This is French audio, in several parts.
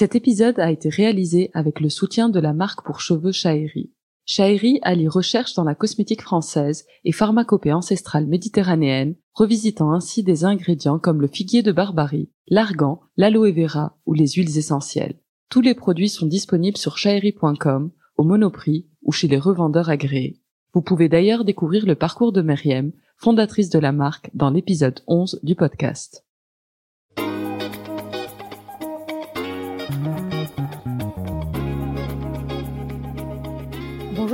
Cet épisode a été réalisé avec le soutien de la marque pour cheveux Chaheri. Chaheri allie recherche dans la cosmétique française et pharmacopée ancestrale méditerranéenne, revisitant ainsi des ingrédients comme le figuier de Barbarie, l'argan, l'aloe vera ou les huiles essentielles. Tous les produits sont disponibles sur chaheri.com, au Monoprix ou chez les revendeurs agréés. Vous pouvez d'ailleurs découvrir le parcours de Meriem, fondatrice de la marque, dans l'épisode 11 du podcast.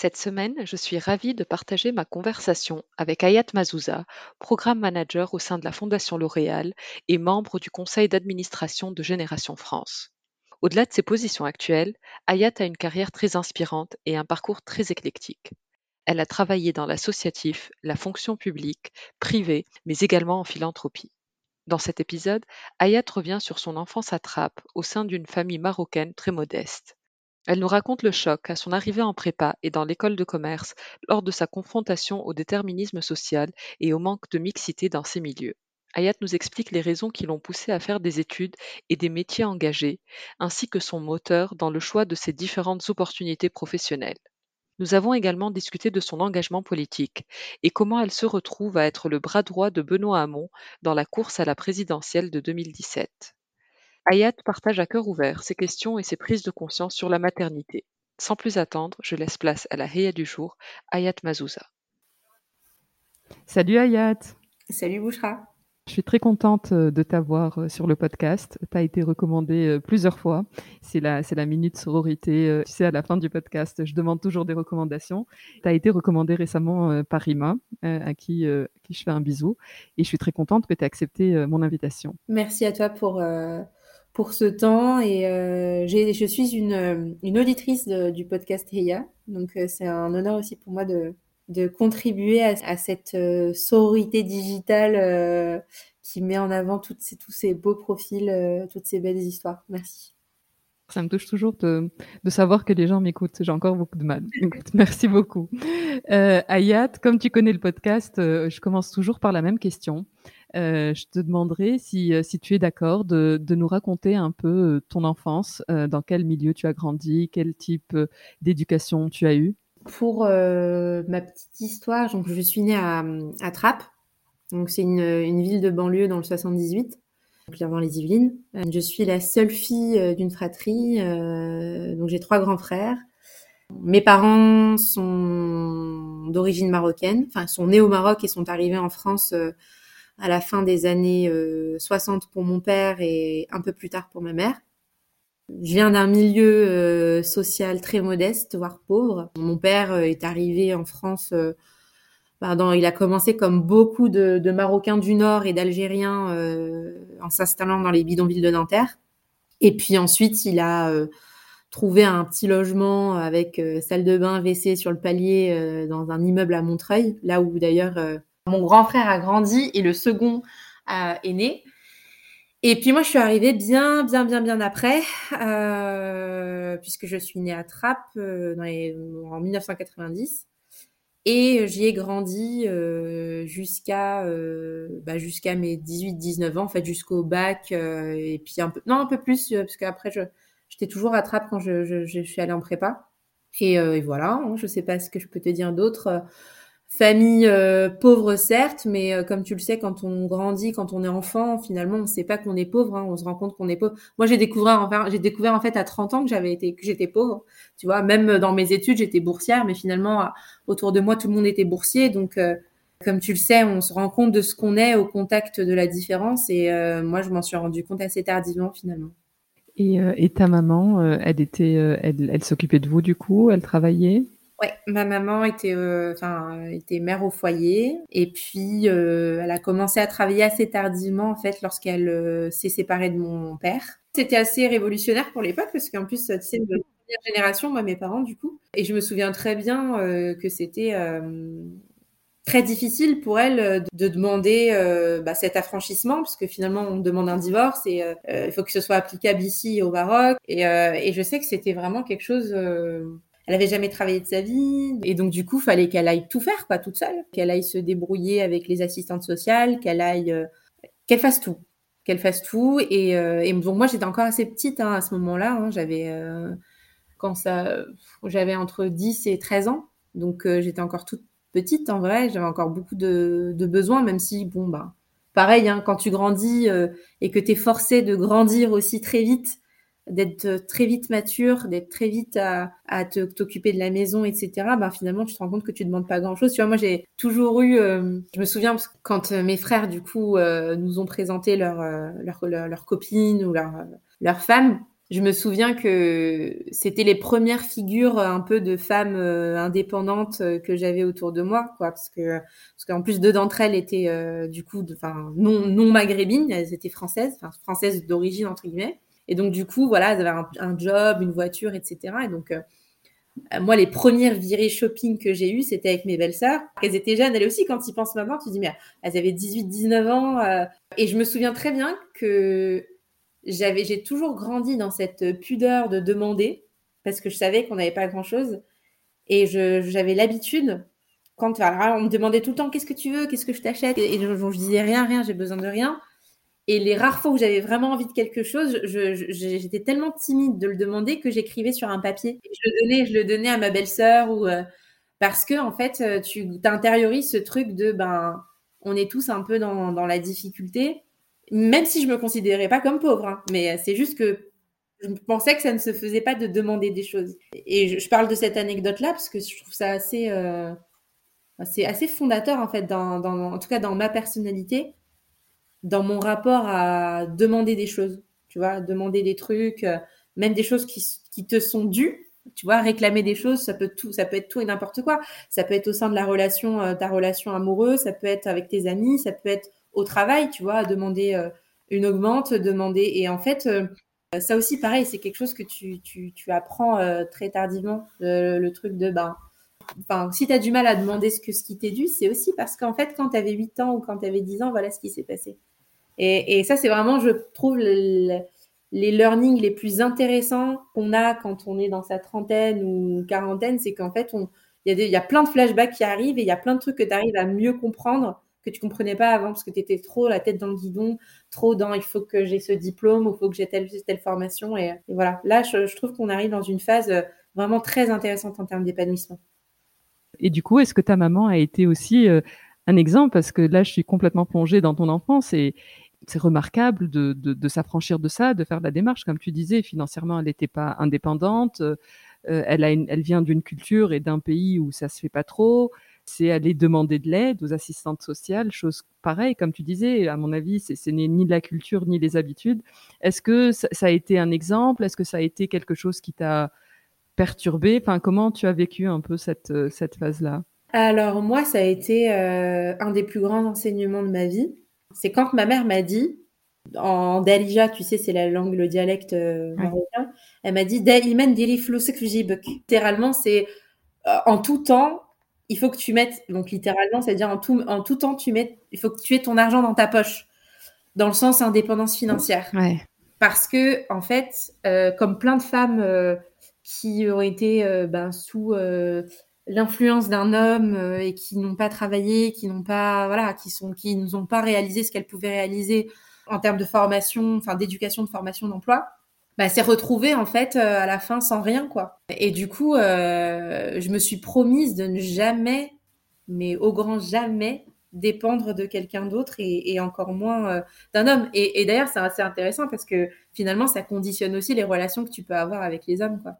Cette semaine, je suis ravie de partager ma conversation avec Ayat Mazouza, programme manager au sein de la Fondation L'Oréal et membre du conseil d'administration de Génération France. Au-delà de ses positions actuelles, Ayat a une carrière très inspirante et un parcours très éclectique. Elle a travaillé dans l'associatif, la fonction publique, privée, mais également en philanthropie. Dans cet épisode, Ayat revient sur son enfance à Trappes au sein d'une famille marocaine très modeste. Elle nous raconte le choc à son arrivée en prépa et dans l'école de commerce lors de sa confrontation au déterminisme social et au manque de mixité dans ces milieux. Ayat nous explique les raisons qui l'ont poussée à faire des études et des métiers engagés, ainsi que son moteur dans le choix de ses différentes opportunités professionnelles. Nous avons également discuté de son engagement politique et comment elle se retrouve à être le bras droit de Benoît Hamon dans la course à la présidentielle de 2017. Ayat partage à cœur ouvert ses questions et ses prises de conscience sur la maternité. Sans plus attendre, je laisse place à la Heya du jour, Ayat Mazouza. Salut Ayat Salut Bouchra je suis très contente euh, de t'avoir euh, sur le podcast. Tu as été recommandé euh, plusieurs fois. C'est la, c'est la minute sororité. Tu sais, à la fin du podcast, je demande toujours des recommandations. Tu as été recommandé récemment par Rima, à qui, qui je fais un bisou. Et je suis très contente que tu aies accepté mon invitation. Merci à toi pour, pour ce temps. Et je suis une, auditrice du podcast Heya. Donc, c'est un honneur aussi pour moi de, contribuer à, cette euh, sororité digitale euh, qui met en avant toutes ces, tous ces beaux profils, euh, toutes ces belles histoires. Merci. Ça me touche toujours de savoir que les gens m'écoutent. J'ai encore beaucoup de mal. merci beaucoup. Ayat, comme tu connais le podcast, je commence toujours par la même question. Je te demanderai si, si tu es d'accord de, de, nous raconter un peu ton enfance, dans quel milieu tu as grandi, quel type d'éducation tu as eu. Pour euh, ma petite histoire, donc je suis née à, à Trappes. Donc c'est une, une, ville de banlieue dans le 78, donc avant les Yvelines. Euh, je suis la seule fille euh, d'une fratrie, donc j'ai trois grands frères. Mes parents sont d'origine marocaine, enfin sont nés au Maroc et sont arrivés en France à la fin des années 60 pour mon père et un peu plus tard pour ma mère. Je viens d'un milieu euh, social très modeste, voire pauvre. Mon père euh, est arrivé en France. Euh, pardon, il a commencé comme beaucoup de, Marocains du Nord et d'Algériens en s'installant dans les bidonvilles de Nanterre. Et puis ensuite, il a trouvé un petit logement avec salle de bain, WC sur le palier dans un immeuble à Montreuil, là où d'ailleurs mon grand frère a grandi et le second est né. Et puis moi, je suis arrivée bien, bien, bien, bien après, euh, puisque je suis née à Trappes euh, en 1990. Et j'y ai grandi euh, jusqu'à euh, bah, jusqu'à mes 18-19 ans, en fait, jusqu'au bac, euh, et puis un peu, non, un peu plus, parce qu'après, j'étais toujours à Trappes quand je, je, suis allée en prépa. Et, voilà, hein, je sais pas ce que je peux te dire d'autre. Famille euh, pauvre certes, mais euh, comme tu le sais, quand on grandit, quand on est enfant, finalement, on ne sait pas qu'on est pauvre. Hein, on se rend compte qu'on est pauvre. Moi, j'ai découvert, enfin, j'ai découvert en fait à 30 ans que j'avais été, que j'étais pauvre. Tu vois, même dans mes études, j'étais boursière, mais finalement, autour de moi, tout le monde était boursier. Donc, euh, comme tu le sais, on se rend compte de ce qu'on est au contact de la différence. Et moi, je m'en suis rendu compte assez tardivement finalement. Et, ta maman, elle était, elle s'occupait de vous du coup, elle travaillait? Ouais, ma maman était, euh, enfin, était mère au foyer. Et puis euh, elle a commencé à travailler assez tardivement en fait lorsqu'elle euh, s'est séparée de mon père. C'était assez révolutionnaire pour l'époque parce qu'en plus, tu sais, de première génération, moi, mes parents du coup, et je me souviens très bien que c'était très difficile pour elle de demander bah, cet affranchissement parce que finalement on demande un divorce et il faut que ce soit applicable ici au Maroc. Et, et je sais que c'était vraiment quelque chose elle avait jamais travaillé de sa vie. Et donc du coup fallait qu'elle aille tout faire quoi toute seule. Qu'elle aille se débrouiller avec les assistantes sociales qu'elle aille euh, qu'elle fasse tout. Qu'elle fasse tout. Et, euh, et donc moi j'étais encore assez petite hein, à ce moment-là hein. j'avais euh, quand ça j'avais entre 10 et 13 ans. Donc j'étais encore toute petite en vrai. J'avais encore beaucoup de, de, besoins même si bon bah pareil hein, quand tu grandis et que tu es forcé de grandir aussi très vite d'être très vite mature, d'être très vite à, à t'occuper de la maison, etc. Ben finalement, tu te rends compte que tu demandes pas grand-chose. Tu vois, moi, j'ai toujours eu, euh, je me souviens quand euh, mes frères du coup euh, nous ont présenté leur, leur, copine ou leur leur femme. Je me souviens que c'était les premières figures un peu de femmes indépendantes que j'avais autour de moi, quoi, parce que parce qu'en plus deux d'entre elles étaient du coup, enfin non non maghrébines, elles étaient françaises, françaises d'origine entre guillemets. Et donc, du coup, voilà, elles avaient un, job, une voiture, etc. Et donc, euh, moi, les premières virées shopping que j'ai eues, c'était avec mes belles-sœurs. Elles étaient jeunes, elles aussi, quand ils pensent maintenant, tu dis, mais elles avaient 18, 19 ans. Euh. et je me souviens très bien que j'avais, j'ai toujours grandi dans cette pudeur de demander, parce que je savais qu'on n'avait pas grand-chose. Et j'avais l'habitude, quand on me demandait tout le temps, qu'est-ce que tu veux, qu'est-ce que je t'achète Et, je disais, rien, rien, j'ai besoin de rien. Et les rares fois où j'avais vraiment envie de quelque chose, j'étais tellement timide de le demander que j'écrivais sur un papier. je le donnais, je le donnais à ma belle-sœur euh, parce que en fait, euh, tu intériorises ce truc de ben, on est tous un peu dans, la difficulté, même si je me considérais pas comme pauvre. Hein. mais euh, c'est juste que je pensais que ça ne se faisait pas de demander des choses. Et je, parle de cette anecdote-là parce que je trouve ça assez, c'est assez fondateur en fait, en tout cas dans ma personnalité dans mon rapport à demander des choses, tu vois, demander des trucs, euh, même des choses qui, qui te sont dues, tu vois, réclamer des choses, ça peut tout, ça peut être tout et n'importe quoi. Ça peut être au sein de la relation, euh, ta relation amoureuse, ça peut être avec tes amis, ça peut être au travail, tu vois, demander euh, une augmente, demander. Et en fait, ça aussi, pareil, c'est quelque chose que tu, tu, tu apprends très tardivement, le, truc de, ben, enfin, si tu as du mal à demander ce, que, ce qui t'est dû, c'est aussi parce qu'en fait, quand tu avais 8 ans ou quand tu avais 10 ans, voilà ce qui s'est passé. Et, ça, c'est vraiment, je trouve, les learnings les plus intéressants qu'on a quand on est dans sa trentaine ou quarantaine, c'est qu'en fait, il y, a plein de flashbacks qui arrivent et il y a plein de trucs que tu arrives à mieux comprendre que tu comprenais pas avant parce que tu étais trop la tête dans le guidon, trop dans il faut que j'ai ce diplôme, il faut que j'ai telle, telle formation. Et, voilà, là, je, je trouve qu'on arrive dans une phase vraiment très intéressante en termes d'épanouissement. Et du coup, est-ce que ta maman a été aussi euh, un exemple? Parce que là, je suis complètement plongée dans ton enfance et c'est remarquable de, de, de s'affranchir de ça, de faire la démarche. Comme tu disais, financièrement, elle n'était pas indépendante. Euh, elle, a elle vient d'une culture et d'un pays où ça se fait pas trop. C'est aller demander de l'aide aux assistantes sociales, chose pareille, comme tu disais. À mon avis, c'est ni de la culture ni les habitudes. Est-ce que ça, a été un exemple? Est-ce que ça a été quelque chose qui t'a perturbé Enfin, comment tu as vécu un peu cette, euh, phase-là? Alors moi, ça a été euh, un des plus grands enseignements de ma vie. C'est quand ma mère m'a dit, en Dalija, tu sais, c'est la langue, le dialecte euh, marocain, elle m'a dit Daiman Littéralement, c'est en tout temps, il faut que tu mettes, donc littéralement, c'est-à-dire en tout, en tout temps, tu mets, il faut que tu aies ton argent dans ta poche, dans le sens indépendance financière. Parce que, en fait, comme plein de femmes qui ont été euh, ben, sous euh, l'influence d'un homme euh, et qui n'ont pas travaillé, qui n'ont pas, voilà, qui sont, qui n'ont pas réalisé ce qu'elles pouvaient réaliser en termes de formation, enfin d'éducation, de formation, d'emploi, bah, s'est retrouvée en fait euh, à la fin sans rien quoi. Et du coup, euh, je me suis promise de ne jamais, mais au grand jamais, dépendre de quelqu'un d'autre et, encore moins d'un homme. Et, et d'ailleurs, c'est assez intéressant parce que finalement, ça conditionne aussi les relations que tu peux avoir avec les hommes quoi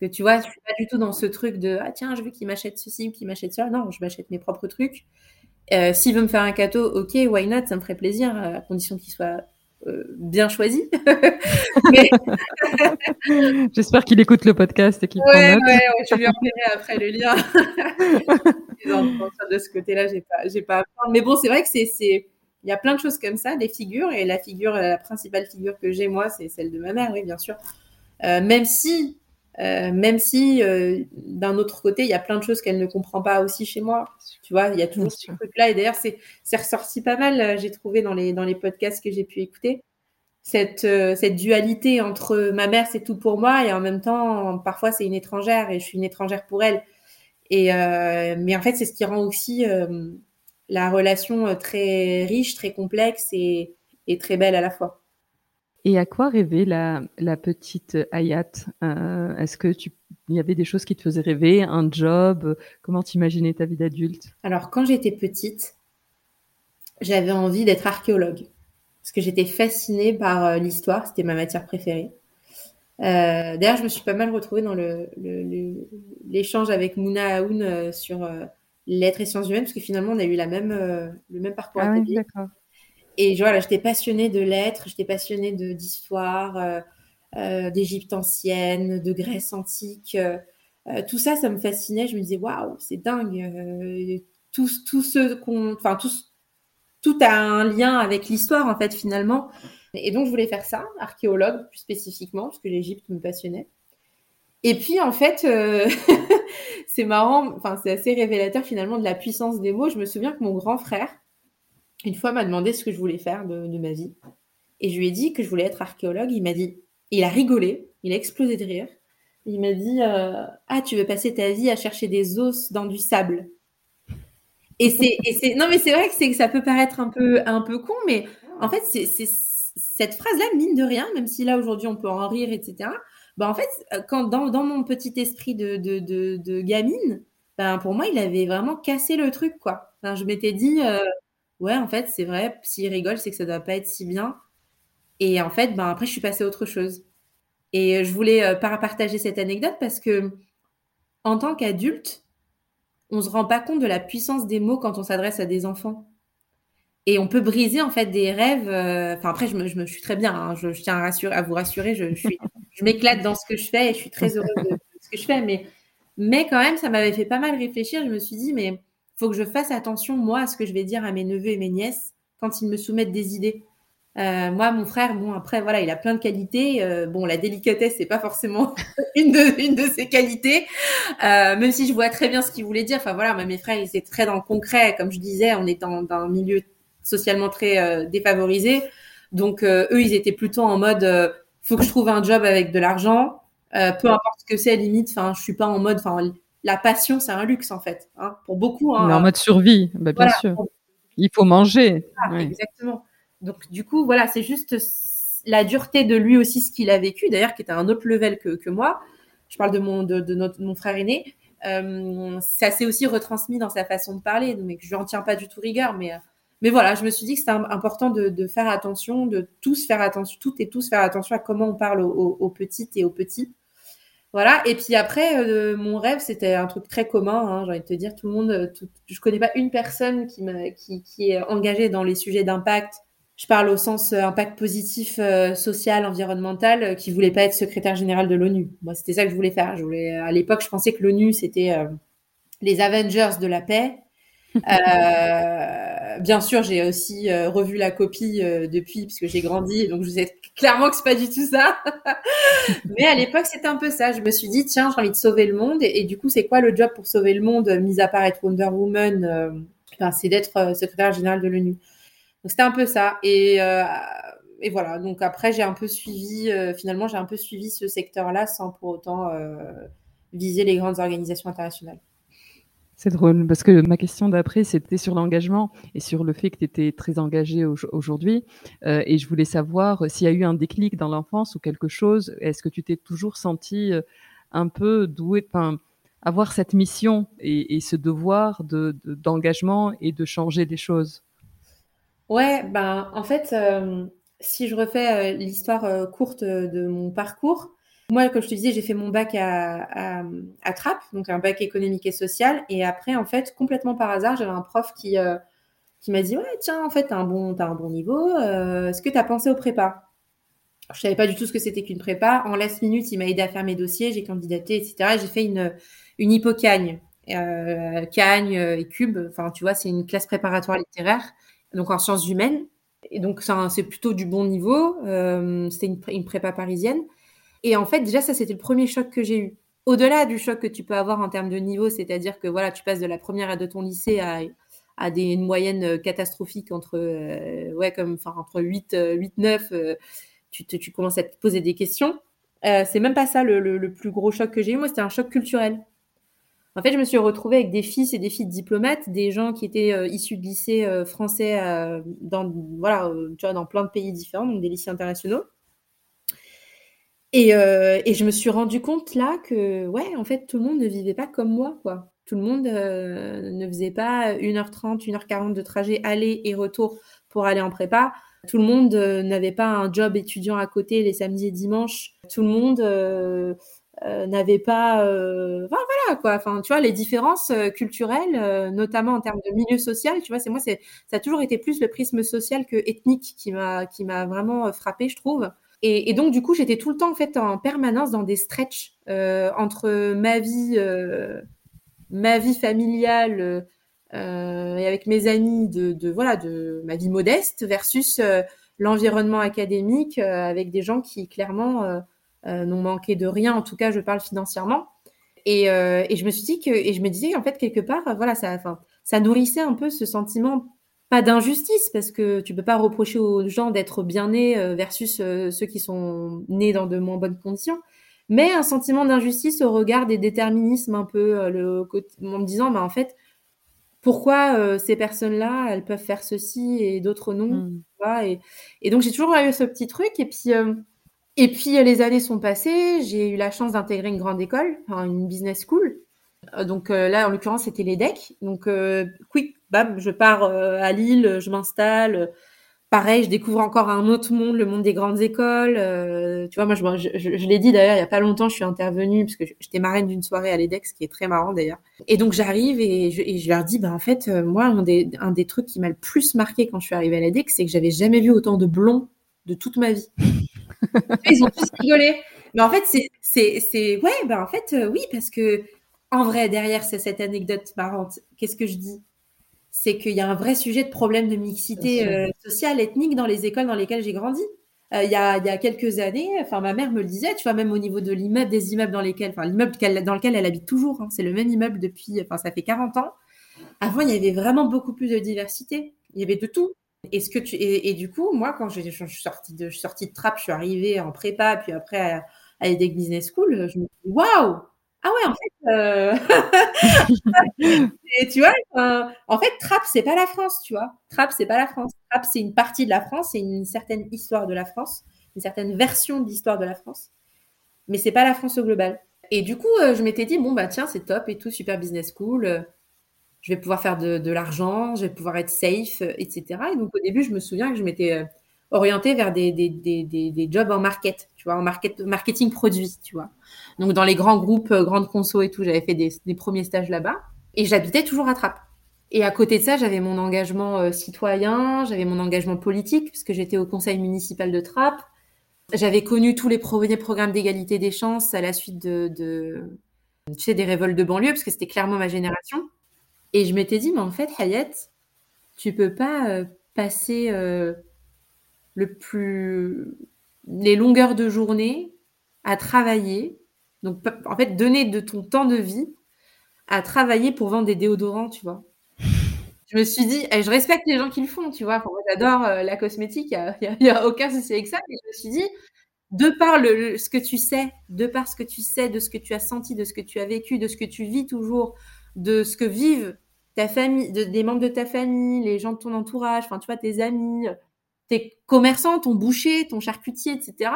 que tu vois, je suis pas du tout dans ce truc de ah tiens, je veux qu'il m'achète ceci ou qu'il m'achète ça. Non, je m'achète mes propres trucs. Euh, S'il veut me faire un cadeau, ok, why not, ça me ferait plaisir, euh, à condition qu'il soit euh, bien choisi. J'espère qu'il écoute le podcast et qu'il ouais, prend note. Ouais, je lui enverrai après le lien. de ce côté-là, j'ai pas, j'ai pas à prendre. Mais bon, c'est vrai que c'est, il y a plein de choses comme ça, des figures, et la figure, la principale figure que j'ai moi, c'est celle de ma mère, oui, bien sûr. Euh, même si euh, même si euh, d'un autre côté, il y a plein de choses qu'elle ne comprend pas aussi chez moi. Tu vois, il y a toujours ce truc-là. Et d'ailleurs, c'est ressorti pas mal, euh, j'ai trouvé dans les, dans les podcasts que j'ai pu écouter. Cette, cette dualité entre ma mère, c'est tout pour moi, et en même temps, parfois, c'est une étrangère, et je suis une étrangère pour elle. Et, mais en fait, c'est ce qui rend aussi la relation très riche, très complexe et, et très belle à la fois. Et à quoi rêvait la, la petite Hayat euh, Est-ce que tu il y avait des choses qui te faisaient rêver, un job Comment t'imaginais ta vie d'adulte? Alors quand j'étais petite, j'avais envie d'être archéologue parce que j'étais fascinée par euh, l'histoire, c'était ma matière préférée. Euh, D'ailleurs, je me suis pas mal retrouvée dans l'échange le, avec Mouna Aoun sur euh, lettres et sciences humaines parce que finalement on a eu la même, le même parcours ah oui. Et voilà, j'étais passionnée de lettres, j'étais passionnée d'histoire, euh, euh, d'Égypte ancienne, de Grèce antique. Euh, tout ça, ça me fascinait. Je me disais, waouh, c'est dingue. tout, tout ce qu'on, tout, tout a un lien avec l'histoire, en fait, finalement. Et donc, je voulais faire ça, archéologue plus spécifiquement, parce que l'Égypte me passionnait. Et puis, en fait, c'est marrant, c'est assez révélateur finalement de la puissance des mots. Je me souviens que mon grand frère, une fois m'a demandé ce que je voulais faire de, ma vie. Et je lui ai dit que je voulais être archéologue. Il m'a dit, il a rigolé, il a explosé de rire. Il m'a dit, euh, ah, tu veux passer ta vie à chercher des os dans du sable. Et c'est, non, mais c'est vrai que ça peut paraître un peu, un peu con, mais en fait, cette phrase-là, mine de rien, même si là aujourd'hui on peut en rire, etc. Bah en fait, quand dans, mon petit esprit de, gamine, ben pour moi, il avait vraiment cassé le truc, quoi. Je m'étais dit, euh, ouais, en fait, c'est vrai, s'il rigole, c'est que ça doit pas être si bien. Et en fait, ben après, je suis passée à autre chose. Et je voulais euh, partager cette anecdote parce que, en tant qu'adulte, on se rend pas compte de la puissance des mots quand on s'adresse à des enfants. Et on peut briser en fait des rêves. Euh, enfin après, je me, je me suis très bien. Hein, je, tiens à, rassurer, à vous rassurer. Je, je suis, je m'éclate dans ce que je fais et je suis très heureuse de, de ce que je fais. Mais, mais quand même, ça m'avait fait pas mal réfléchir. Je me suis dit, mais faut que je fasse attention, moi, à ce que je vais dire à mes neveux et mes nièces quand ils me soumettent des idées. Euh, moi, mon frère, bon, après, voilà, il a plein de qualités. Euh, bon, la délicatesse, c'est pas forcément une de, une de ses qualités, euh, même si je vois très bien ce qu'il voulait dire. Enfin, voilà, mes frères, ils étaient très dans le concret. Comme je disais, on est dans, un milieu socialement très euh, défavorisé. Donc, eux, ils étaient plutôt en mode, faut que je trouve un job avec de l'argent. peu importe ce que c'est, limite, enfin, je suis pas en mode, enfin, la passion, c'est un luxe en fait, hein, pour beaucoup. Hein, en mode survie, bah, bien sûr. Il faut manger. Exactement. Donc du coup, voilà, c'est juste la dureté de lui aussi, ce qu'il a vécu, d'ailleurs, qui était à un autre level que, que moi. Je parle de mon, de, notre, mon frère aîné. Euh, ça s'est aussi retransmis dans sa façon de parler, donc je n'en tiens pas du tout rigueur, mais, mais voilà, je me suis dit que c'était important de, de, faire attention, de tous faire attention, toutes et tous faire attention à comment on parle aux, aux petites et aux petits voilà. Et puis après, euh, mon rêve, c'était un truc très commun. Hein, j'ai envie de te dire, tout le monde, euh, je connais pas une personne qui, qui, qui est engagée dans les sujets d'impact. Je parle au sens euh, impact positif, social, environnemental, qui voulait pas être secrétaire général de l'ONU. Moi, c'était ça que je voulais faire. Je voulais, à l'époque, je pensais que l'ONU c'était les Avengers de la paix. Euh, bien sûr, j'ai aussi euh, revu la copie euh, depuis puisque j'ai grandi, donc je sais clairement que c'est pas du tout ça. Mais à l'époque, c'était un peu ça. Je me suis dit tiens, j'ai envie de sauver le monde et, du coup, c'est quoi le job pour sauver le monde, mis à part être Wonder Woman C'est d'être secrétaire général de l'ONU. Donc c'était un peu ça. Et voilà. Donc après, j'ai un peu suivi. finalement, j'ai un peu suivi ce secteur-là sans pour autant viser les grandes organisations internationales. C'est drôle parce que ma question d'après, c'était sur l'engagement et sur le fait que tu étais très engagée aujourd'hui. Euh, et je voulais savoir s'il y a eu un déclic dans l'enfance ou quelque chose. Est-ce que tu t'es toujours sentie euh, un peu douée, enfin, avoir cette mission et, ce devoir de, d'engagement et de changer des choses? Ouais, ben en fait, euh, si je refais l'histoire courte de mon parcours, moi, comme je te disais, j'ai fait mon bac à, à, Trappes, donc un bac économique et social. Et après, en fait, complètement par hasard, j'avais un prof qui, euh, qui m'a dit Ouais, tiens, en fait, t'as un, bon, as un bon niveau. Euh, est-ce que tu as pensé au prépa? Je savais pas du tout ce que c'était qu'une prépa. En last minute, il m'a aidé à faire mes dossiers, j'ai candidaté, etc. J'ai fait une, une hypocagne. Euh, cagne et cube, enfin, tu vois, c'est une classe préparatoire littéraire, donc en sciences humaines. Et donc, c'est plutôt du bon niveau. c'était une, une prépa parisienne. Et en fait, déjà, ça, c'était le premier choc que j'ai eu. Au-delà du choc que tu peux avoir en termes de niveau, c'est-à-dire que voilà, tu passes de la première de ton lycée à, à des moyennes euh, entre, euh, ouais, comme, entre 8, 8 9, tu, commences à te poser des questions. Euh, c'est même pas ça le, le, plus gros choc que j'ai eu. Moi, c'était un choc culturel. En fait, je me suis retrouvée avec des fils et des filles diplomates, des gens qui étaient issus de lycées français dans, voilà, tu vois, dans plein de pays différents, donc des lycées internationaux. Et, euh, et, je me suis rendu compte là que, ouais, en fait, tout le monde ne vivait pas comme moi, quoi. Tout le monde euh, ne faisait pas 1h30, 1h40 de trajet aller et retour pour aller en prépa. Tout le monde euh, n'avait pas un job étudiant à côté les samedis et dimanches. Tout le monde n'avait pas... Enfin, voilà, quoi. Enfin, tu vois, les différences culturelles, notamment en termes de milieu social, tu vois, c'est moi, ça a toujours été plus le prisme social que ethnique qui m'a qui m'a vraiment frappé, je trouve. Et, donc, du coup, j'étais tout le temps en fait en permanence dans des stretches euh, entre ma vie, euh, ma vie familiale euh, et avec mes amis de, voilà de ma vie modeste versus l'environnement académique avec des gens qui clairement n'ont manqué de rien. En tout cas, je parle financièrement. Et, je me suis dit que et je me disais en fait quelque part, voilà, ça, ça nourrissait un peu ce sentiment pas d'injustice parce que tu peux pas reprocher aux gens d'être bien nés euh, versus euh, ceux qui sont nés dans de moins bonnes conditions mais un sentiment d'injustice au regard des déterminismes un peu euh, le en me disant bah en fait pourquoi ces personnes-là elles peuvent faire ceci et d'autres non mmh. et, et, donc j'ai toujours eu ce petit truc et puis et puis les années sont passées j'ai eu la chance d'intégrer une grande école une business school donc là en l'occurrence c'était l'EDEC donc quick bam, je pars euh, à Lille, je m'installe. Pareil, je découvre encore un autre monde, le monde des grandes écoles. Euh, tu vois, moi, je, je, je, l'ai dit d'ailleurs, il y a pas longtemps, je suis intervenue parce que j'étais marraine d'une soirée à l'EDEX, qui est très marrant d'ailleurs. Et donc j'arrive et je, et je, leur dis, bah en fait, euh, moi, un des, un des trucs qui m'a le plus marqué quand je suis arrivée à l'EDEX, c'est que j'avais jamais vu autant de blonds de toute ma vie. Ils ont tous rigolé. Mais en fait, c'est, ouais, bah en fait, oui, parce que en vrai, derrière cette anecdote marrante, qu'est-ce que je dis? C'est qu'il y a un vrai sujet de problème de mixité euh, sociale, ethnique dans les écoles dans lesquelles j'ai grandi. Euh, il, y a, il y a quelques années, enfin ma mère me le disait, tu vois, même au niveau de l'immeuble, des immeubles dans lesquels, enfin l'immeuble dans lequel elle habite toujours, hein, c'est le même immeuble depuis, enfin ça fait 40 ans. Avant, il y avait vraiment beaucoup plus de diversité. Il y avait de tout. Et, ce que tu, et, du coup, moi, quand je, je, suis sortie de, je suis sortie de Trappe, je suis arrivée en prépa, puis après à, à EDEC Business School, je me dis, waouh, ah ouais, en fait, euh... tu vois, en fait, Trappe, c'est pas la France, tu vois. Trappe, c'est pas la France. Trappe, c'est une partie de la France, c'est une certaine histoire de la France, une certaine version de l'histoire de la France, mais c'est pas la France au global. Et du coup, euh, je m'étais dit, bon, bah tiens, c'est top et tout, super business school, euh, je vais pouvoir faire de, de l'argent, je vais pouvoir être safe, euh, etc. Et donc, au début, je me souviens que je m'étais orientée vers des, des, des, des, jobs en market, tu vois, en market, marketing produit, tu vois. Donc dans les grands groupes, euh, grandes conso et tout, j'avais fait des, premiers stages là-bas. Et j'habitais toujours à Trappes. Et à côté de ça, j'avais mon engagement euh, citoyen, j'avais mon engagement politique, puisque j'étais au conseil municipal de Trappes. J'avais connu tous les premiers programmes d'égalité des chances à la suite de tu sais, des révoltes de banlieue, parce que c'était clairement ma génération. Et je m'étais dit, mais en fait, Hayat, tu peux pas euh, passer le plus les longueurs de journée à travailler. Donc, en fait, donner de ton temps de vie à travailler pour vendre des déodorants, tu vois. Je me suis dit, et je respecte les gens qui le font, tu vois. j'adore euh, la cosmétique, il n'y a, aucun souci avec ça. Mais je me suis dit, de par le, ce que tu sais, de par ce que tu sais, de ce que tu as senti, de ce que tu as vécu, de ce que tu vis toujours de ce que vivent ta famille, des membres de ta famille, les gens de ton entourage, enfin, tu vois, tes amis, tes commerçants, ton boucher, ton charcutier, etc.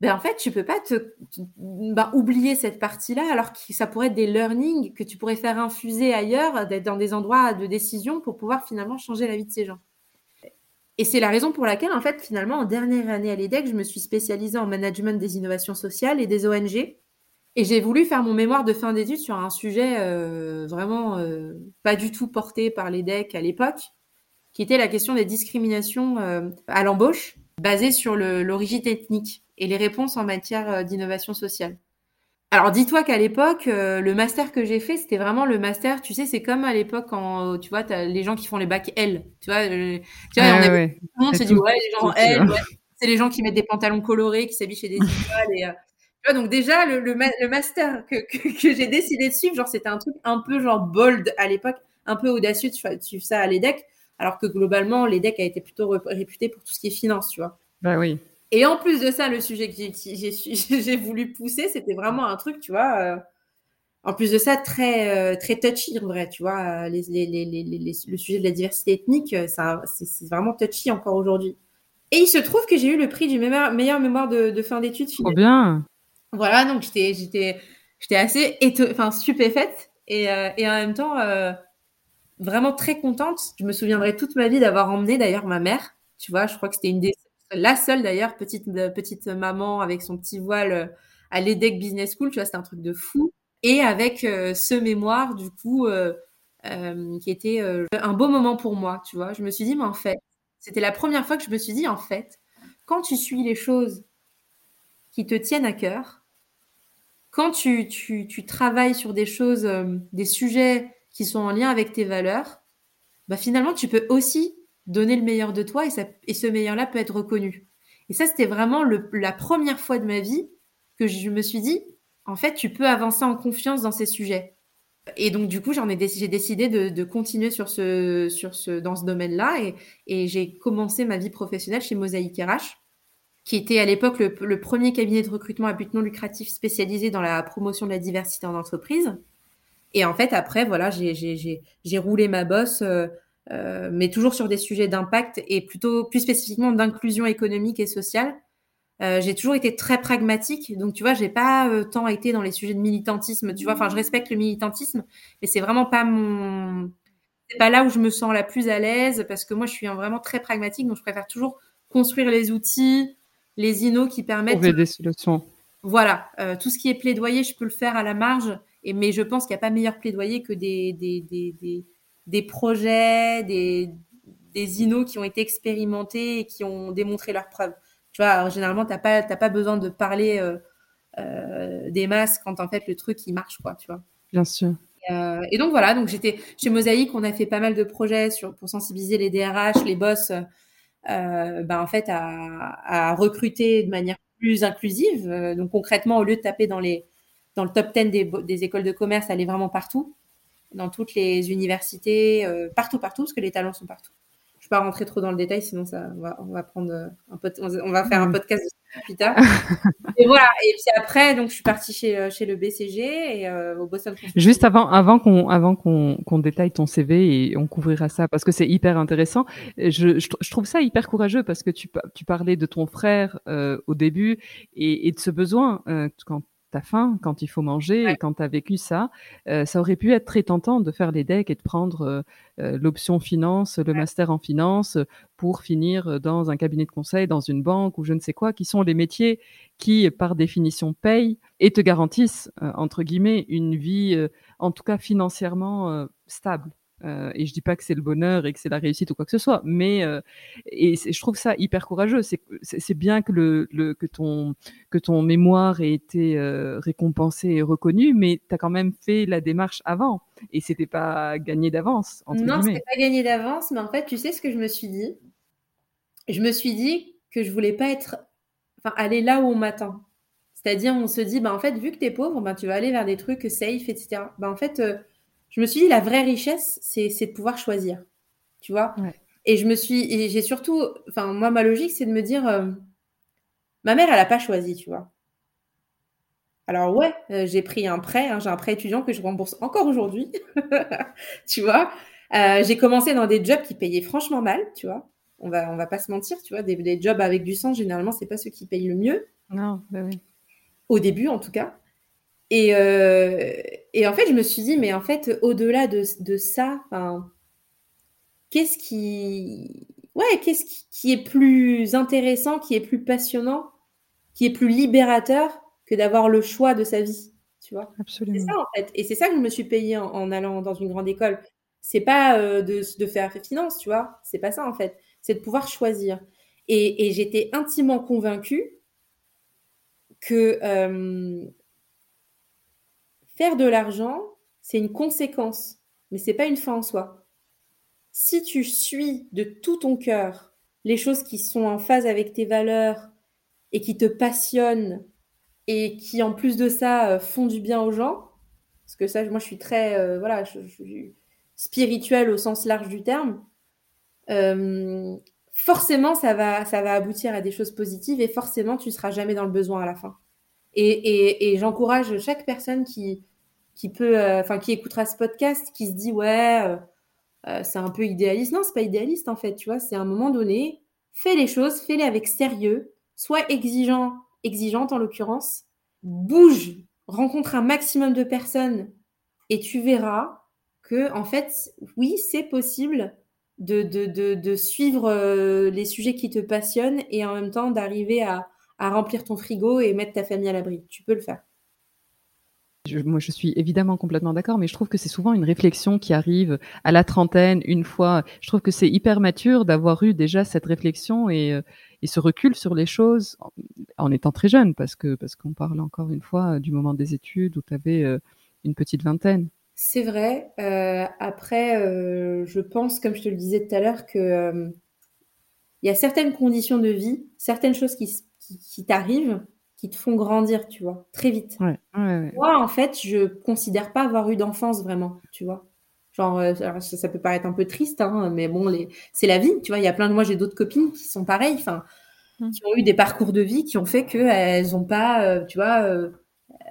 Ben en fait, tu peux pas te, ben, oublier cette partie-là, alors que ça pourrait être des learnings que tu pourrais faire infuser ailleurs, d'être dans des endroits de décision pour pouvoir finalement changer la vie de ces gens. Et c'est la raison pour laquelle, en fait, finalement, en dernière année à l'EDEC, je me suis spécialisée en management des innovations sociales et des ONG. Et j'ai voulu faire mon mémoire de fin d'études sur un sujet euh, vraiment euh, pas du tout porté par l'EDEC à l'époque, qui était la question des discriminations euh, à l'embauche, basées sur l'origine ethnique et les réponses en matière d'innovation sociale. Alors dis-toi qu'à l'époque, le master que j'ai fait, c'était vraiment le master, tu sais, c'est comme à l'époque quand, tu vois, as les gens qui font les bacs L, tu vois, tu vois on tout le monde se dit, ouais, les gens L, ouais, c'est les gens qui mettent des pantalons colorés, qui s'habillent chez des écoles et donc déjà, le, le, master que, que, j'ai décidé de suivre, genre c'était un truc un peu genre bold à l'époque, un peu audacieux de suivre ça à l'EDEC, alors que globalement, l'EDEC a été plutôt réputé pour tout ce qui est finance, tu vois. Bah oui. Et en plus de ça, le sujet que j'ai voulu pousser, c'était vraiment un truc, tu vois, euh, en plus de ça, très, euh, très touchy, en vrai, tu vois, les, les, les, le sujet de la diversité ethnique, euh, c'est vraiment touchy encore aujourd'hui. Et il se trouve que j'ai eu le prix du meilleur, meilleur mémoire de, de fin d'études. Trop bien voilà, donc j'étais, assez enfin, stupéfaite et, euh, et en même temps euh, vraiment très contente. Je me souviendrai toute ma vie d'avoir emmené d'ailleurs ma mère. Tu vois, je crois que c'était une des la seule d'ailleurs petite petite maman avec son petit voile euh, à l'EDEC Business School. Tu vois, c'était un truc de fou. Et avec ce mémoire du coup qui était un beau moment pour moi. Tu vois, je me suis dit mais en fait, c'était la première fois que je me suis dit en fait, quand tu suis les choses qui te tiennent à cœur, quand tu, tu, travailles sur des choses, euh, des sujets qui sont en lien avec tes valeurs, bah finalement, tu peux aussi donner le meilleur de toi et, ça, et ce meilleur-là peut être reconnu. Et ça, c'était vraiment le, la première fois de ma vie que je me suis dit, en fait, tu peux avancer en confiance dans ces sujets. Et donc, du coup, j'en ai j'ai décidé de, continuer sur ce, sur ce, dans ce domaine-là et, et j'ai commencé ma vie professionnelle chez Mosaïque RH qui était à l'époque le, premier cabinet de recrutement à but non lucratif spécialisé dans la promotion de la diversité en entreprise. Et en fait, après, voilà, j'ai roulé ma bosse, euh, euh, mais toujours sur des sujets d'impact et plutôt plus spécifiquement d'inclusion économique et sociale. Euh, j'ai toujours été très pragmatique, donc tu vois, j'ai pas tant été dans les sujets de militantisme. Tu vois, enfin, je respecte le militantisme, mais c'est vraiment pas mon, c'est pas là où je me sens la plus à l'aise parce que moi, je suis vraiment très pragmatique, donc je préfère toujours construire les outils, les INO qui permettent. Trouver des solutions. Voilà, tout ce qui est plaidoyer, je peux le faire à la marge, et, mais je pense qu'il n'y a pas meilleur plaidoyer que des, des, des, des, projets, des, des INO qui ont été expérimentés et qui ont démontré leurs preuves. Tu vois, généralement, tu n'as pas, pas besoin de parler euh, euh, des masses quand en fait le truc il marche, quoi, tu vois. Bien sûr. et donc voilà, donc j'étais chez Mosaïque, on a fait pas mal de projets sur, pour sensibiliser les DRH, les boss euh, ben, en fait, à, recruter de manière plus inclusive. Euh, donc concrètement, au lieu de taper dans, les, dans le top 10 des, des écoles de commerce, aller vraiment partout, dans toutes les universités, euh, partout, partout, parce que les talents sont partout. Je ne vais pas rentrer trop dans le détail, sinon ça, on, va, on va prendre un on va faire un mm. podcast plus tard. et voilà. Et puis après, donc je suis partie chez, euh, chez le BCG et euh, au Boston. Juste avant, avant qu'on, avant qu'on, qu'on détaille ton CV et on couvrira ça parce que c'est hyper intéressant. Je, je, trouve ça hyper courageux parce que tu, tu parlais de ton frère euh, au début et, et de ce besoin euh, quand t'as faim, quand il faut manger, et quand tu as vécu ça, euh, ça aurait pu être très tentant de faire les decks et de prendre euh, euh, l'option finance, le master en finance, pour finir dans un cabinet de conseil, dans une banque ou je ne sais quoi, qui sont les métiers qui, par définition, payent et te garantissent, entre guillemets, une vie, en tout cas financièrement stable. Euh, et je dis pas que c'est le bonheur et que c'est la réussite ou quoi que ce soit, mais euh, et je trouve ça hyper courageux. C'est bien que le, le, que ton que ton mémoire ait été euh, récompensé et reconnu, mais tu as quand même fait la démarche avant et c'était pas gagné d'avance. Non, c'était pas gagné d'avance, mais en fait, tu sais ce que je me suis dit? Je me suis dit que je voulais pas être, enfin, aller là où on m'attend. C'est-à-dire, on se dit, bah en fait, vu que tu es pauvre, bah, tu vas aller vers des trucs safe, etc. Bah en fait je me suis dit, la vraie richesse, c'est de pouvoir choisir. Tu vois Et je me suis, j'ai surtout, enfin, moi, ma logique, c'est de me dire, euh, ma mère, elle n'a pas choisi, tu vois. Alors ouais, euh, j'ai pris un prêt, hein, j'ai un prêt étudiant que je rembourse encore aujourd'hui, tu vois. Euh, j'ai commencé dans des jobs qui payaient franchement mal, tu vois. On va, on va pas se mentir, tu vois. Des, jobs avec du sens, généralement, c'est pas ceux qui payent le mieux. Non, bah oui. Au début, en tout cas. Et, et en fait, je me suis dit, mais en fait, au-delà de, de ça, qu'est-ce qui, ouais, qu'est-ce qui, est plus intéressant, qui est plus passionnant, qui est plus libérateur que d'avoir le choix de sa vie, tu vois? Absolument. C'est ça en fait, et c'est ça que je me suis payée en, allant dans une grande école. C'est pas euh, de, de, faire finance, tu vois. C'est pas ça en fait. C'est de pouvoir choisir. Et, et j'étais intimement convaincue que euh, faire de l'argent, c'est une conséquence, mais c'est pas une fin en soi si tu suis de tout ton cœur les choses qui sont en phase avec tes valeurs et qui te passionnent et qui en plus de ça euh, font du bien aux gens, parce que ça, moi je suis très euh, voilà, spirituelle au sens large du terme, euh, forcément ça va, ça va aboutir à des choses positives et forcément tu ne seras jamais dans le besoin à la fin. Et, j'encourage chaque personne qui, peut, enfin qui écoutera ce podcast, qui se dit ouais euh, c'est un peu idéaliste. Non, c'est pas idéaliste en fait, tu vois. C'est à un moment donné, fais les choses, fais-les avec sérieux, sois exigeant, exigeante en l'occurrence, bouge, rencontre un maximum de personnes et tu verras que en fait, oui, c'est possible de, suivre euh, les sujets qui te passionnent et en même temps d'arriver à remplir ton frigo et mettre ta famille à l'abri. Tu peux le faire. Je, moi, je suis évidemment complètement d'accord, mais je trouve que c'est souvent une réflexion qui arrive à la trentaine, une fois. Je trouve que c'est hyper mature d'avoir eu déjà cette réflexion et, euh, et ce recul sur les choses en, étant très jeune, parce que parce qu'on parle encore une fois du moment des études où tu avais euh, une petite vingtaine. C'est vrai. Euh, après, euh, je pense, comme je te le disais tout à l'heure, que il y a certaines conditions de vie, certaines choses qui, qui, qui t'arrivent qui te font grandir, tu vois, très vite. Moi, en fait, je considère pas avoir eu d'enfance vraiment, tu vois. Genre, euh, ça, peut paraître un peu triste, hein, mais bon, les... c'est la vie, tu vois. Il y a plein de moi, j'ai d'autres copines qui sont pareilles, enfin, mmh. qui ont eu des parcours de vie qui ont fait qu'elles n'ont pas, euh, tu vois, euh,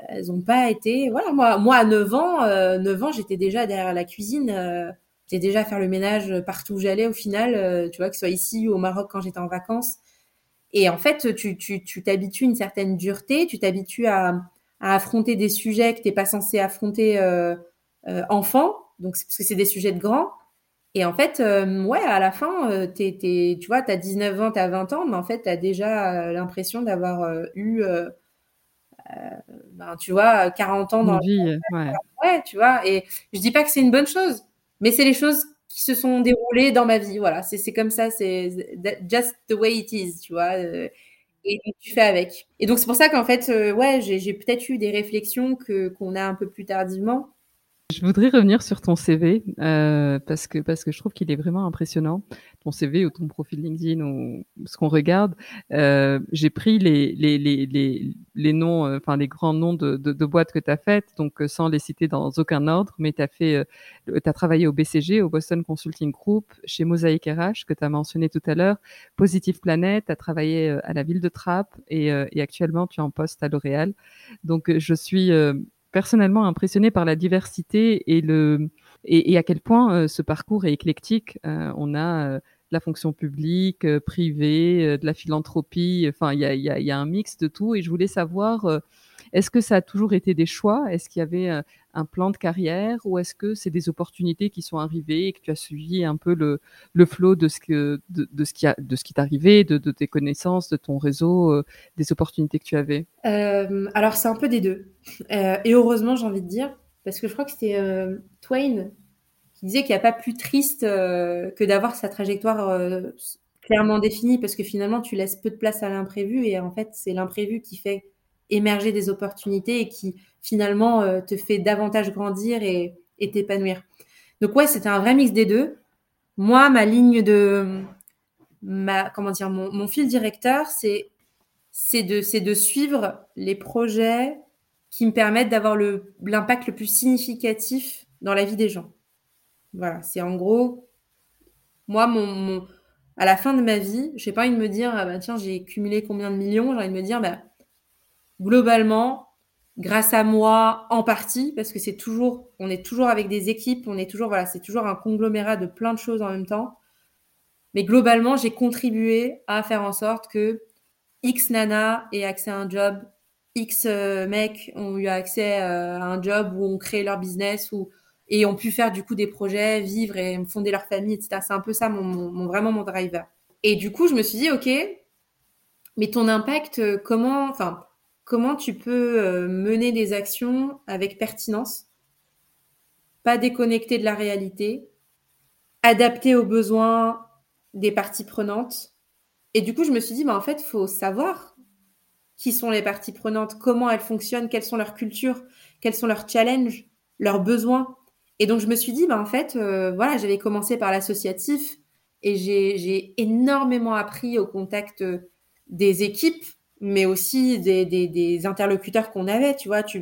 elles ont pas été. Voilà, moi, moi à 9 ans, 9 ans, j'étais déjà derrière la cuisine. j'étais déjà à faire le ménage partout où j'allais au final, tu vois, que ce soit ici ou au Maroc quand j'étais en vacances. Et en fait, tu tu t'habitues une certaine dureté, tu t'habitues à, à, affronter des sujets que tu n'es pas censé affronter euh, euh, enfant, donc parce que c'est des sujets de grands. Et en fait, euh, ouais, à la fin, t'es, t'es, tu vois, tu as 19 ans, tu as 20 ans, mais en fait, tu as déjà l'impression d'avoir eu, ben, tu vois, 40 ans dans la vie. Ouais. ouais, tu vois. Et je dis pas que c'est une bonne chose, mais c'est les choses qui se sont déroulées dans ma vie. Voilà, c'est comme ça, c'est just the way it is, tu vois. Euh, et tu fais avec. Et donc c'est pour ça qu'en fait, euh, ouais, j'ai peut-être eu des réflexions que qu'on a un peu plus tardivement je voudrais revenir sur ton CV euh, parce que parce que je trouve qu'il est vraiment impressionnant. Ton CV ou ton profil LinkedIn ou ce qu'on regarde. Euh, J'ai pris les les les les, les noms, euh, enfin les grands noms de, de, de boîtes que tu as faites, donc euh, sans les citer dans aucun ordre, mais tu as fait, euh, as travaillé au BCG, au Boston Consulting Group, chez Mosaic RH que tu as mentionné tout à l'heure, Positive Planet, tu as travaillé à la ville de Trappes et, et actuellement tu es en poste à L'Oréal. Donc je suis personnellement impressionné par la diversité et le et, à quel point euh, ce parcours est éclectique. Euh, on a euh, de la fonction publique, privée, de la philanthropie. Enfin, il y, a, y a, un mix de tout. Et je voulais savoir, est-ce que ça a toujours été des choix? Est-ce qu'il y avait un plan de carrière? Ou est-ce que c'est des opportunités qui sont arrivées et que tu as suivi un peu le, le flot de ce qui a t'arrivait, de, tes connaissances, de ton réseau, euh, des opportunités que tu avais? Euh, Alors c'est un peu des deux. Euh, et heureusement, j'ai envie de dire, parce que je crois que c'était euh, Twain qui disait qu'il n'y a pas plus triste euh, que d'avoir sa trajectoire clairement définie, parce que finalement, tu laisses peu de place à l'imprévu et en fait, c'est l'imprévu qui fait émerger des opportunités et qui finalement euh, te fait davantage grandir et t'épanouir. Donc ouais, c'était un vrai mix des deux. Moi, ma ligne de ma comment dire mon, fil directeur, c'est c'est de de suivre les projets qui me permettent d'avoir l'impact le plus significatif dans la vie des gens. Voilà, c'est en gros moi mon, à la fin de ma vie, j'ai pas envie de me dire ah bah tiens, j'ai cumulé combien de millions, j'ai envie de me dire bah globalement, grâce à moi en partie, parce que c'est toujours, on est toujours avec des équipes, on est toujours, voilà, c'est toujours un conglomérat de plein de choses en même temps. Mais globalement, j'ai contribué à faire en sorte que X nana ait accès à un job, X euh, mecs ont eu accès euh, à un job où on crée leur business ou et ont pu faire du coup des projets, vivre et fonder leur famille, etc. C'est un peu ça mon, mon, vraiment mon driver. Et du coup, je me suis dit, ok, mais ton impact, euh, comment, enfin, comment tu peux mener des actions avec pertinence, pas déconnecté de la réalité, adapté aux besoins des parties prenantes? Et du coup, je me suis dit, bah, en fait, il faut savoir qui sont les parties prenantes, comment elles fonctionnent, quelles sont leurs cultures, quels sont leurs challenges, leurs besoins. Et donc, je me suis dit, bah, en fait, euh, voilà, j'avais commencé par l'associatif et j'ai énormément appris au contact des équipes, mais aussi des, interlocuteurs qu'on avait. Tu vois, tu,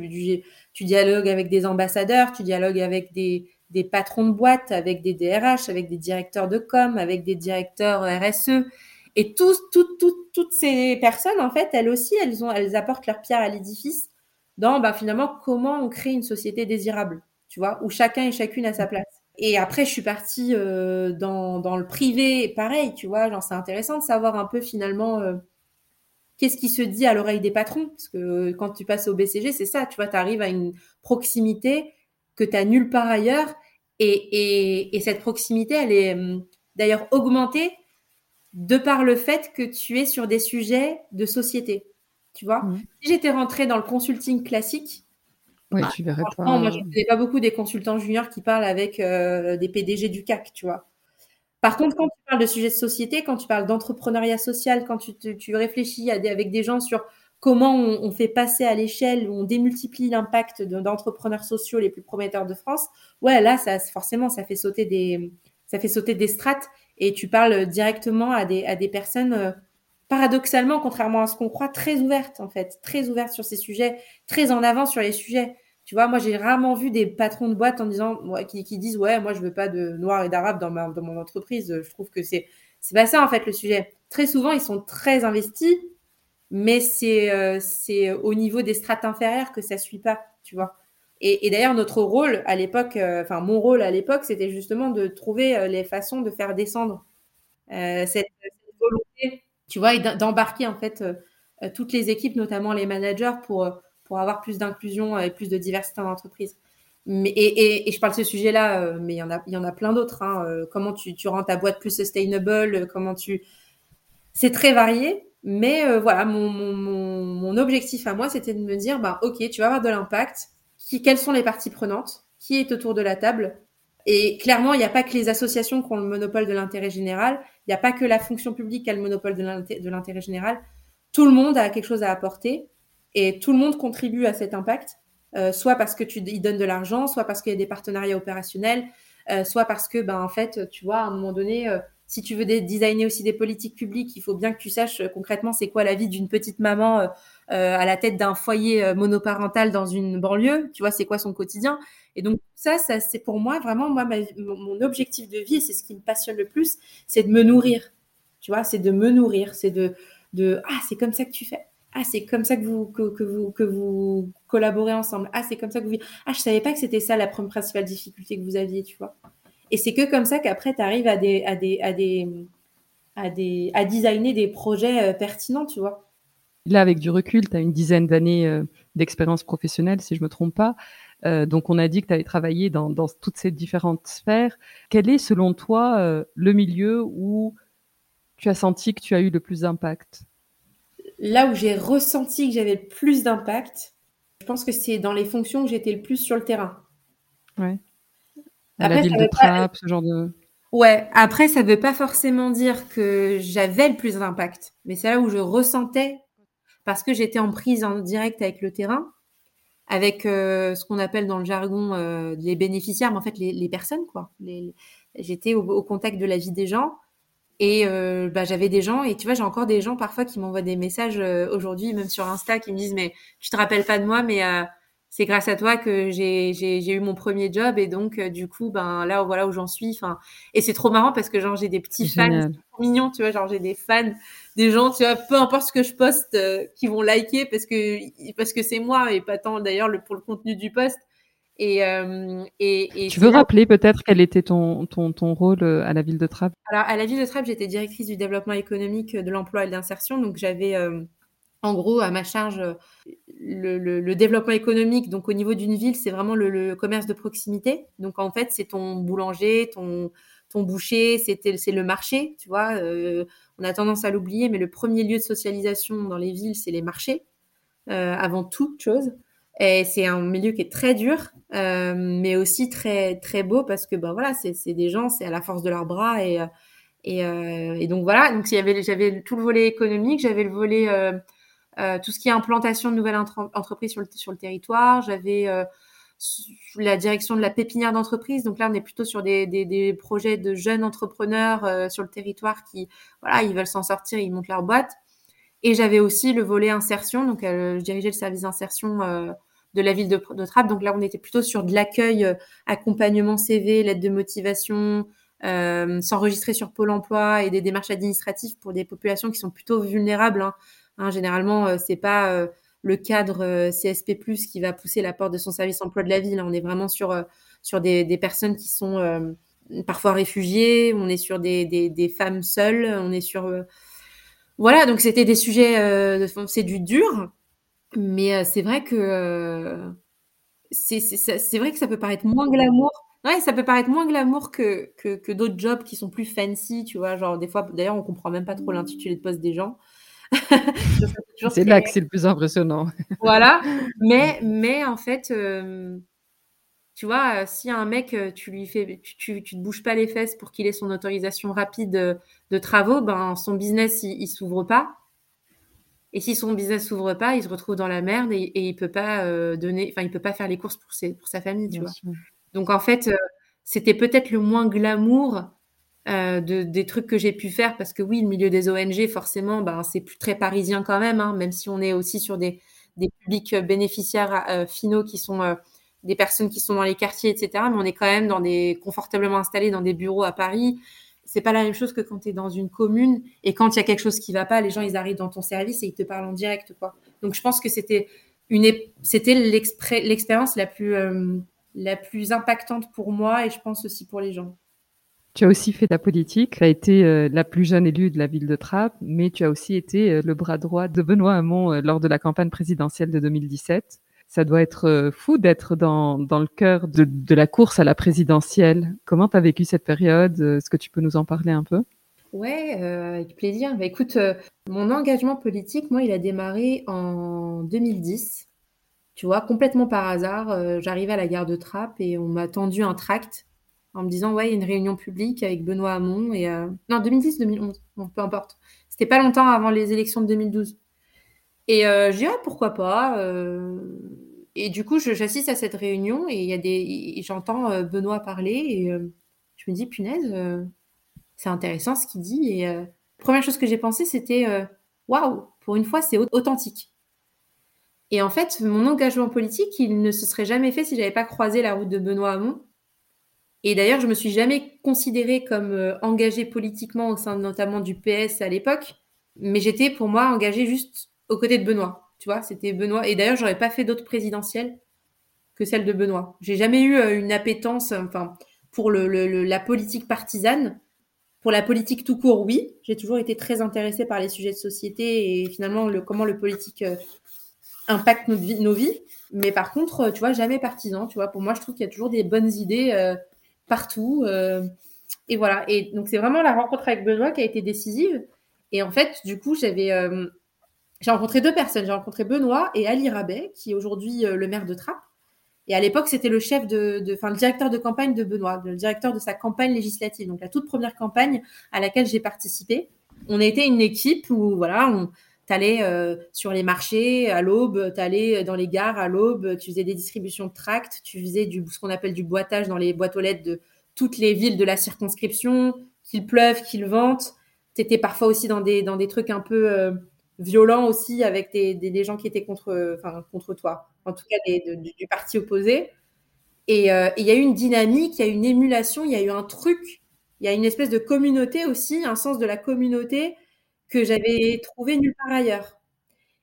dialogues avec des ambassadeurs, tu dialogues avec des, patrons de boîtes, avec des DRH, avec des directeurs de com, avec des directeurs RSE. Et tous, toutes, toutes, ces personnes, en fait, elles aussi, elles, ont, elles apportent leur pierre à l'édifice dans bah, finalement comment on crée une société désirable, tu vois, où chacun et chacune a sa place. Et après, je suis partie euh, dans, dans le privé, pareil, tu vois, genre c'est intéressant de savoir un peu finalement euh, qu'est-ce qui se dit à l'oreille des patrons, parce que euh, quand tu passes au BCG, c'est ça, tu vois, tu arrives à une proximité que tu as nulle part ailleurs et, cette proximité, elle est hum, d'ailleurs augmentée de par le fait que tu es sur des sujets de société. Tu vois? Mmh. Si j'étais rentrée dans le consulting classique, oui, bah, tu verrais pas. Moi, je ne pas beaucoup des consultants juniors qui parlent avec euh, des PDG du CAC, tu vois? Par contre, quand tu parles de sujets de société, quand tu parles d'entrepreneuriat social, quand tu, réfléchis avec des gens sur comment on, fait passer à l'échelle, on démultiplie l'impact d'entrepreneurs sociaux les plus prometteurs de France, ouais, là, ça, forcément, ça fait sauter des, strates et tu parles directement à des, à des personnes, euh, paradoxalement, contrairement à ce qu'on croit, très ouvertes, en fait, très ouvertes sur ces sujets, très en avant sur les sujets. Tu vois, moi, j'ai rarement vu des patrons de boîte en disant, qui, disent, ouais, moi, je veux pas de noirs et d'arabes dans, dans mon entreprise. Je trouve que c'est, c'est pas ça, en fait, le sujet. Très souvent, ils sont très investis mais c'est euh, c'est au niveau des strates inférieures que ça suit pas, tu vois. Et, d'ailleurs, notre rôle à l'époque, euh, enfin mon rôle à l'époque, c'était justement de trouver euh, les façons de faire descendre cette, volonté, tu vois, et d'embarquer en fait toutes les équipes, notamment les managers, pour pour avoir plus d'inclusion et plus de diversité en entreprise. Mais, et, je parle de ce sujet-là, mais il y en a, il y en a plein d'autres. Hein. comment tu, rends ta boîte plus sustainable Comment tu C'est très varié, mais euh, voilà, mon, objectif à moi, c'était de me dire, bah, ok, tu vas avoir de l'impact. Quelles sont les parties prenantes Qui est autour de la table Et clairement, il n'y a pas que les associations qui ont le monopole de l'intérêt général. Il n'y a pas que la fonction publique qui a le monopole de l'intérêt général. Tout le monde a quelque chose à apporter et tout le monde contribue à cet impact, euh, soit parce que tu y donnes de l'argent, soit parce qu'il y a des partenariats opérationnels, euh, soit parce que, ben, en fait, tu vois, à un moment donné, euh, si tu veux designer aussi des politiques publiques, il faut bien que tu saches concrètement c'est quoi la vie d'une petite maman à la tête d'un foyer monoparental dans une banlieue. Tu vois, c'est quoi son quotidien. Et donc ça, ça c'est pour moi vraiment moi mon objectif de vie c'est ce qui me passionne le plus, c'est de me nourrir. Tu vois, c'est de me nourrir, c'est de de ah c'est comme ça que tu fais. Ah, c'est comme ça que vous, collaborez ensemble. Ah, c'est comme ça que vous... Ah, je savais pas que c'était ça la principale difficulté que vous aviez, tu vois. Et c'est que comme ça qu'après, tu arrives à, des, à, des, à, des, à, des, à designer des projets euh, pertinents, tu vois. Là, avec du recul, tu as une dizaine d'années euh, d'expérience professionnelle, si je me trompe pas. Euh, donc, on a dit que tu avais travaillé dans, dans, toutes ces différentes sphères. Quel est, selon toi, le milieu où tu as senti que tu as eu le plus d'impact? Là où j'ai ressenti que j'avais le plus d'impact, je pense que c'est dans les fonctions où j'étais le plus sur le terrain. Ouais la ville de ce genre de. Ouais, après, ça ne veut pas forcément dire que j'avais le plus d'impact, mais c'est là où je ressentais, parce que j'étais en prise en direct avec le terrain, avec euh, ce qu'on appelle dans le jargon euh, les bénéficiaires, mais en fait les, personnes, quoi. J'étais au, contact de la vie des gens, et euh, bah, j'avais des gens, et tu vois, j'ai encore des gens parfois qui m'envoient des messages aujourd'hui, même sur Insta, qui me disent, mais tu te rappelles pas de moi, mais c'est grâce à toi que j'ai eu mon premier job. Et donc du coup ben là voilà où j'en suis. Enfin et c'est trop marrant parce que genre j'ai des petits fans mignons tu vois genre j'ai des fans des gens tu vois peu importe ce que je poste qui vont liker parce que parce que c'est moi et pas tant d'ailleurs pour le contenu du post et, euh, et, et tu veux rappeler peut-être quel était ton, ton, ton rôle euh, à la ville de Trappes? Alors, à la ville de Trappes, j'étais directrice du développement économique, de l'emploi et de l'insertion. Donc, j'avais euh, en gros à ma charge le, le, le, développement économique. Donc, au niveau d'une ville, c'est vraiment le, le, commerce de proximité. Donc, en fait, c'est ton boulanger, ton, ton boucher, c'est le marché. Tu vois, euh, on a tendance à l'oublier, mais le premier lieu de socialisation dans les villes, c'est les marchés, euh, avant toute chose. Et c'est un milieu qui est très dur, euh, mais aussi très très beau parce que ben voilà, c'est des gens, c'est à la force de leurs bras et et, euh, et donc voilà. Donc j'avais j'avais tout le volet économique, j'avais le volet euh, euh, tout ce qui est implantation de nouvelles entreprises sur le sur le territoire, j'avais euh, la direction de la pépinière d'entreprise. Donc là, on est plutôt sur des, des, des projets de jeunes entrepreneurs euh, sur le territoire qui, voilà, ils veulent s'en sortir, ils montent leur boîte. Et j'avais aussi le volet insertion. Donc, euh, je dirigeais le service d'insertion euh, de la ville de, de Trappes. Donc là, on était plutôt sur de l'accueil, euh, accompagnement CV, l'aide de motivation, s'enregistrer sur Pôle Emploi et des démarches administratives pour des populations qui sont plutôt vulnérables. Hein. Hein, généralement, euh, c'est pas le cadre CSP+ qui va pousser la porte de son service emploi de la ville. Hein. On est vraiment sur sur des, personnes qui sont parfois réfugiées. On est sur des, femmes seules. On est sur voilà. Donc c'était des sujets. c'est du dur mais euh, c'est vrai que euh, c'est vrai que ça peut paraître moins glamour. Ouais, ça peut paraître moins glamour que, que, que d'autres jobs qui sont plus fancy, tu vois. Genre, des fois, d'ailleurs, on comprend même pas trop l'intitulé de poste des gens. c'est là que c'est le plus impressionnant. voilà. Mais, mais en fait, euh, tu vois, si un mec, tu lui fais, tu, tu, tu, te bouges pas les fesses pour qu'il ait son autorisation rapide de, de travaux, ben, son business, il, il s'ouvre pas. Et si son business s'ouvre pas, il se retrouve dans la merde et, et il peut pas euh, donner, enfin, il peut pas faire les courses pour ses, pour sa famille, tu Bien vois. Sûr. Donc en fait, euh, c'était peut-être le moins glamour euh, de, des trucs que j'ai pu faire parce que oui, le milieu des ONG, forcément, ben c'est plus très parisien quand même, hein, même si on est aussi sur des, des publics bénéficiaires euh, finaux qui sont euh, des personnes qui sont dans les quartiers, etc. Mais on est quand même dans des confortablement installés dans des bureaux à Paris c'est pas la même chose que quand tu es dans une commune et quand il y a quelque chose qui va pas, les gens ils arrivent dans ton service et ils te parlent en direct quoi. Donc je pense que c'était une c'était l'expérience la plus euh, la plus impactante pour moi et je pense aussi pour les gens. Tu as aussi fait ta politique, tu as été euh, la plus jeune élue de la ville de Trappes, mais tu as aussi été euh, le bras droit de Benoît Hamon lors de la campagne présidentielle de 2017 ça doit être euh, fou d'être dans, le cœur de, la course à la présidentielle. Comment tu as vécu cette période? Est-ce que tu peux nous en parler un peu? Ouais, euh, avec plaisir. Bah, écoute, euh, mon engagement politique, moi, il a démarré en 2010. Tu vois, complètement par hasard, euh, j'arrivais à la gare de Trappes et on m'a tendu un tract en me disant, ouais, il y a une réunion publique avec Benoît Hamon. Et, euh, Non, 2010, 2011, bon, peu importe. C'était pas longtemps avant les élections de 2012. Et euh, je dis, ah, pourquoi pas euh, et du coup, j'assiste à cette réunion et il y a des, j'entends euh, Benoît parler et euh, je me dis punaise, euh, c'est intéressant ce qu'il dit. Et euh, première chose que j'ai pensé, c'était waouh, pour une fois, c'est authentique. Et en fait, mon engagement politique, il ne se serait jamais fait si j'avais pas croisé la route de Benoît Hamon. Et d'ailleurs, je me suis jamais considérée comme engagée politiquement au sein notamment du PS à l'époque, mais j'étais pour moi engagée juste aux côtés de Benoît. Tu vois, c'était Benoît. Et d'ailleurs, j'aurais pas fait d'autres présidentielles que celle de Benoît. J'ai jamais eu euh, une appétence, enfin, pour le, la politique partisane. Pour la politique tout court, oui. J'ai toujours été très intéressée par les sujets de société et finalement le, comment le politique euh, impacte nos, nos, vies. Mais par contre, euh, tu vois, jamais partisan. Tu vois, pour moi, je trouve qu'il y a toujours des bonnes idées euh, partout. Euh, et voilà. Et donc, c'est vraiment la rencontre avec Benoît qui a été décisive. Et en fait, du coup, j'avais j'ai rencontré deux personnes. J'ai rencontré Benoît et Ali Rabet, qui est aujourd'hui euh, le maire de Trappes. Et à l'époque, c'était le chef de, enfin, le directeur de campagne de Benoît, le directeur de sa campagne législative. Donc, la toute première campagne à laquelle j'ai participé. On été une équipe où, voilà, on, t'allais euh, sur les marchés à l'aube, t'allais dans les gares à l'aube, tu faisais des distributions de tracts, tu faisais du, ce qu'on appelle du boitage dans les boîtes aux lettres de toutes les villes de la circonscription, qu'il pleuve, qu'il vente. T'étais parfois aussi dans des, dans des trucs un peu, euh, violent aussi avec des, des, gens qui étaient contre, enfin, contre toi. en tout cas du parti opposé. Et il y a eu une dynamique, il y a eu une émulation, il y a eu un truc, il y a une espèce de communauté aussi, un sens de la communauté que j'avais trouvé nulle part ailleurs.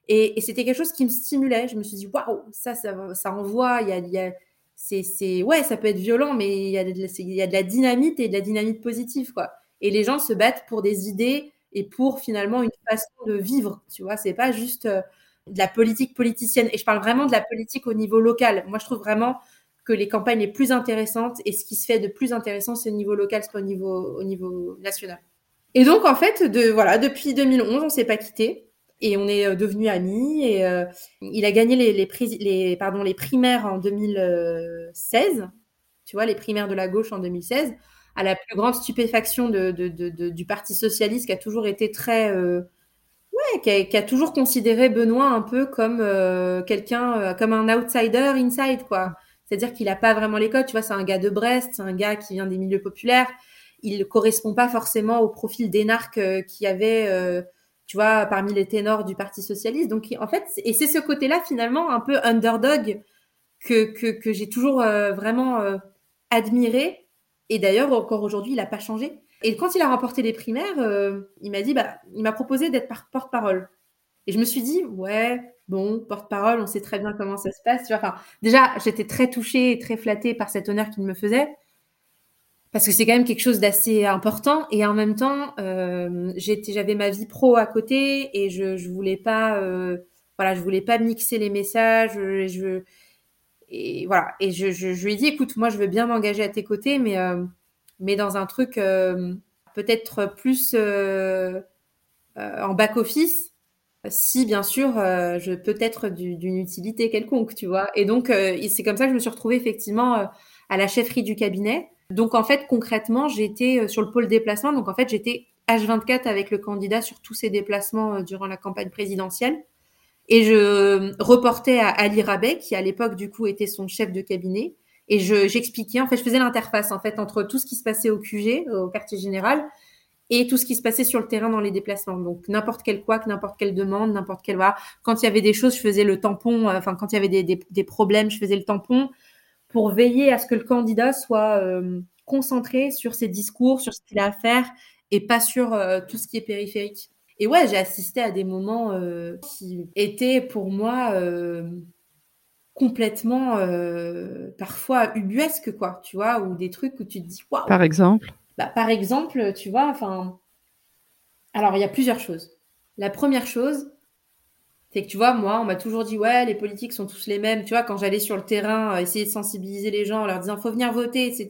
Et, c'était quelque chose qui me stimulait. Je me suis dit, waouh, ça, ça, ça envoie. Il y a, y a c'est, ouais, ça peut être violent, mais il y, a de, y a de la dynamite et de la dynamite positive, quoi. Et les gens se battent pour des idées et pour finalement une façon de vivre, tu vois. C'est pas juste euh, de la politique politicienne. Et je parle vraiment de la politique au niveau local. Moi, je trouve vraiment que les campagnes les plus intéressantes et ce qui se fait de plus intéressant, c'est au niveau local, c'est pas au niveau, au niveau national. Et donc, en fait, de, voilà, depuis 2011, on s'est pas quitté et on est euh, devenus amis. Et euh, il a gagné les, les primaires en 2016, tu vois, les primaires de la gauche en 2016, à la plus grande stupéfaction du Parti socialiste qui a toujours été très. Euh, ouais, qui a, toujours considéré Benoît un peu comme quelqu'un, comme un outsider inside, quoi. C'est-à-dire qu'il n'a pas vraiment les codes. Tu vois, c'est un gars de Brest, c'est un gars qui vient des milieux populaires. Il ne correspond pas forcément au profil d'énarque qui avait tu vois, parmi les ténors du Parti socialiste. Donc, en fait, et c'est ce côté-là, finalement, un peu underdog que, que, que j'ai toujours euh, vraiment euh, admiré. Et d'ailleurs, encore aujourd'hui, il n'a pas changé. Et quand il a remporté les primaires, euh, il m'a dit, bah, il m'a proposé d'être porte-parole. Et je me suis dit, ouais, bon, porte-parole, on sait très bien comment ça se passe. Enfin, déjà, j'étais très touchée et très flattée par cet honneur qu'il me faisait parce que c'est quand même quelque chose d'assez important et en même temps euh, j'avais ma vie pro à côté et je je voulais pas euh, voilà voulais pas mixer les messages et voilà et je, lui ai dit écoute moi je veux bien m'engager à tes côtés mais euh, mais dans un truc euh, peut-être plus euh, en back office si bien sûr je peux être d'une utilité quelconque tu vois et donc c'est comme ça que je me suis retrouvée effectivement à la chefferie du cabinet donc en fait concrètement j'étais sur le pôle déplacement. Donc en fait j'étais H24 avec le candidat sur tous ses déplacements durant la campagne présidentielle. Et je euh, reportais à Ali Rabet, qui à l'époque du coup était son chef de cabinet. Et j'expliquais, fait, je faisais l'interface en fait entre tout ce qui se passait au QG, au quartier général, et tout ce qui se passait sur le terrain dans les déplacements. Donc n'importe quel quoi, n'importe quelle demande, n'importe quelle voilà. Quand il y avait des choses, je faisais le tampon. Enfin, quand il y avait des problèmes, je faisais le tampon pour veiller à ce que le candidat soit euh, concentré sur ses discours, sur ce qu'il a à faire et pas sur euh, tout ce qui est périphérique. Et ouais, j'ai assisté à des moments euh, qui étaient pour moi complètement parfois ubuesques, quoi, tu vois, ou des trucs où tu te dis waouh. Par exemple? Bah, Par exemple, tu vois, enfin. Alors, il y a plusieurs choses. La première chose, c'est que tu vois, moi, on m'a toujours dit, ouais, les politiques sont tous les mêmes. Tu vois, quand j'allais sur le terrain, euh, essayer de sensibiliser les gens, en leur disant, faut venir voter, etc.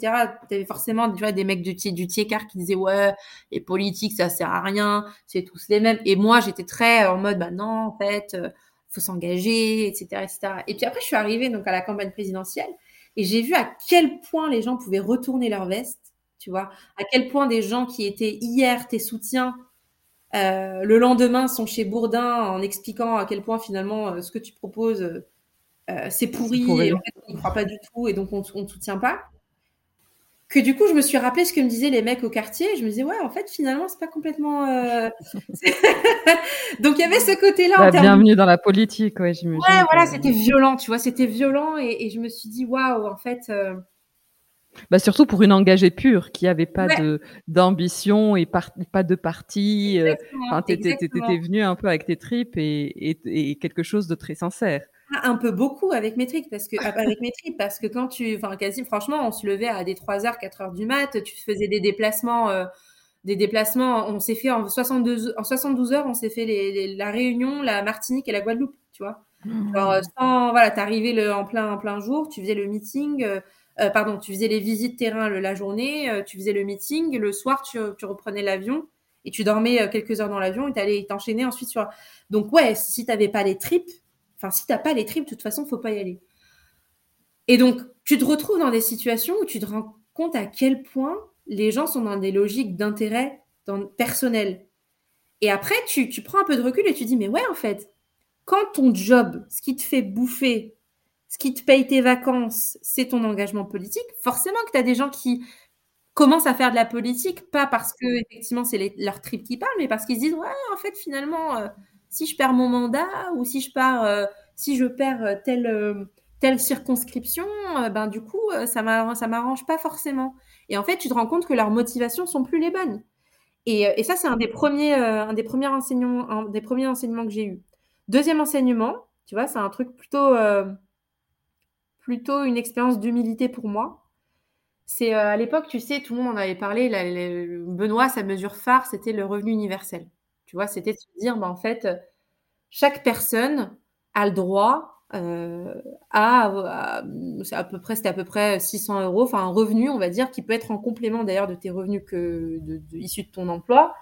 Tu avais forcément, tu vois, des mecs du, du tiers qui disaient, ouais, les politiques, ça sert à rien, c'est tous les mêmes. Et moi, j'étais très en mode, bah non, en fait, euh, faut s'engager, etc., etc. Et puis après, je suis arrivée donc à la campagne présidentielle et j'ai vu à quel point les gens pouvaient retourner leur veste, tu vois, à quel point des gens qui étaient hier tes soutiens euh, le lendemain, sont chez Bourdin en expliquant à quel point finalement euh, ce que tu proposes, euh, c'est pourri, et en fait, on ne croit pas du tout et donc on ne soutient pas. Que du coup, je me suis rappelé ce que me disaient les mecs au quartier. Je me disais, ouais, en fait, finalement, c'est pas complètement. donc il y avait ce côté-là. Bah, bienvenue dans la politique, ouais, j'imagine. Ouais, voilà, c'était violent, tu vois, c'était violent et, et, je me suis dit, waouh, en fait. Bah surtout pour une engagée pure qui avait pas de d'ambition et pas de parti. Euh, enfin, t'étais venu un peu avec tes tripes et, et, quelque chose de très sincère. Ah, un peu beaucoup avec mes tripes parce que avec mes tripes parce que quand tu, enfin quasi franchement, on se levait à des 3h, 4h du mat, tu faisais des déplacements. Euh, des déplacements, on s'est fait en 62, en 72 heures, on s'est fait les, la Réunion, la Martinique et la Guadeloupe, tu vois. Mmh. Alors, sans, voilà, t'arrivais le, en plein, en plein jour, tu faisais le meeting, euh, euh, pardon, tu faisais les visites terrain la journée, euh, tu faisais le meeting, le soir tu, reprenais l'avion et tu dormais euh, quelques heures dans l'avion et t'allais t'enchaîner ensuite sur. Donc ouais, si t'avais pas les tripes, enfin si t'as pas les tripes, de toute façon faut pas y aller. Et donc tu te retrouves dans des situations où tu te rends compte à quel point les gens sont dans des logiques d'intérêt personnel. Et après tu, tu prends un peu de recul et tu dis mais ouais en fait, quand ton job, ce qui te fait bouffer ce qui te paye tes vacances, c'est ton engagement politique, forcément que tu as des gens qui commencent à faire de la politique, pas parce que effectivement c'est leur trip qui parle, mais parce qu'ils se disent ouais en fait finalement euh, si je perds mon mandat ou si je pars, euh, si je perds telle, telle circonscription, ben du coup, ça m'arrange pas forcément. Et en fait, tu te rends compte que leurs motivations sont plus les bonnes. Et, ça, c'est un des premiers, un des premiers enseignements, un des premiers enseignements que j'ai eu. Deuxième enseignement, tu vois, c'est un truc plutôt, plutôt une expérience d'humilité pour moi. C'est à l'époque, tu sais, tout le monde en avait parlé. Benoît, sa mesure phare, c'était le revenu universel. Tu vois, c'était de se dire, bah, en fait, chaque personne a le droit euh, à, à, peu près, c'était à peu près 600 euros, enfin un revenu, on va dire, qui peut être en complément d'ailleurs de tes revenus issus de ton emploi,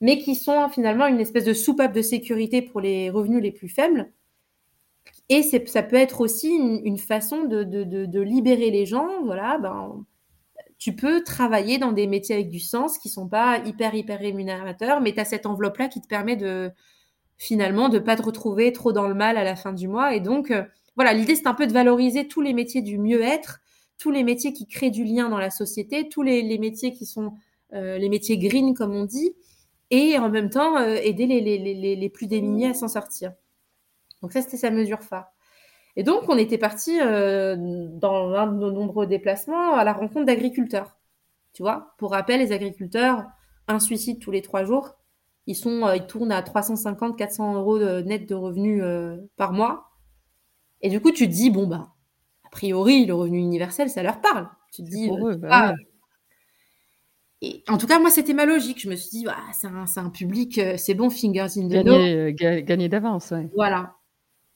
mais qui sont finalement une espèce de soupape de sécurité pour les revenus les plus faibles. Et ça peut être aussi une, façon de, libérer les gens. Voilà, ben, tu peux travailler dans des métiers avec du sens qui sont pas hyper, hyper rémunérateurs, mais tu as cette enveloppe-là qui te permet de finalement de pas te retrouver trop dans le mal à la fin du mois. Et donc, euh, voilà, l'idée, c'est un peu de valoriser tous les métiers du mieux-être, tous les métiers qui créent du lien dans la société, tous les, métiers qui sont euh, les métiers green, comme on dit, et en même temps, euh, aider les, les, les, plus démunis à s'en sortir. Donc ça, c'était sa mesure phare. Et donc, on était parti euh, dans l'un de nos nombreux déplacements à la rencontre d'agriculteurs. Tu vois, pour rappel, les agriculteurs, un suicide tous les trois jours, ils, sont, euh, ils tournent à 350-400 euros de, net de revenus euh, par mois. Et du coup, tu te dis, bon, bah, a priori, le revenu universel, ça leur parle. Tu te dis, bah ah. Et en tout cas, moi, c'était ma logique. Je me suis dit, bah, c'est un, un, public, c'est bon, fingers in the Gagner, gagner d'avance, ouais. Voilà.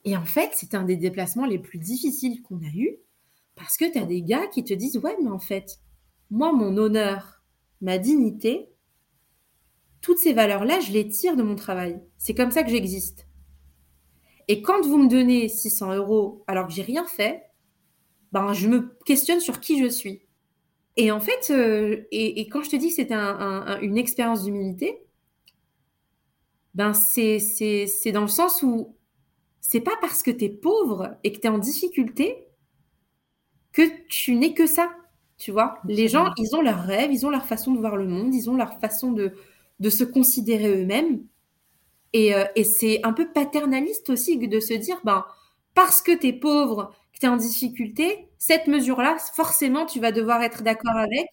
Et en fait, c'est un des déplacements les plus difficiles qu'on a eu parce que tu as des gars qui te disent Ouais, mais en fait, moi, mon honneur, ma dignité, toutes ces valeurs-là, je les tire de mon travail. C'est comme ça que j'existe. Et quand vous me donnez 600 euros alors que j'ai rien fait, ben, je me questionne sur qui je suis. Et en fait, euh, et, quand je te dis que c'était une expérience d'humilité, ben c'est dans le sens où c'est pas parce que tu es pauvre et que tu es en difficulté que tu n'es que ça. Tu vois, les gens, ils ont leurs rêves, ils ont leur façon de voir le monde, ils ont leur façon de, de se considérer eux-mêmes. Et, euh, et c'est un peu paternaliste aussi de se dire, ben, parce que tu es pauvre, que tu es en difficulté, cette mesure-là, forcément, tu vas devoir être d'accord avec.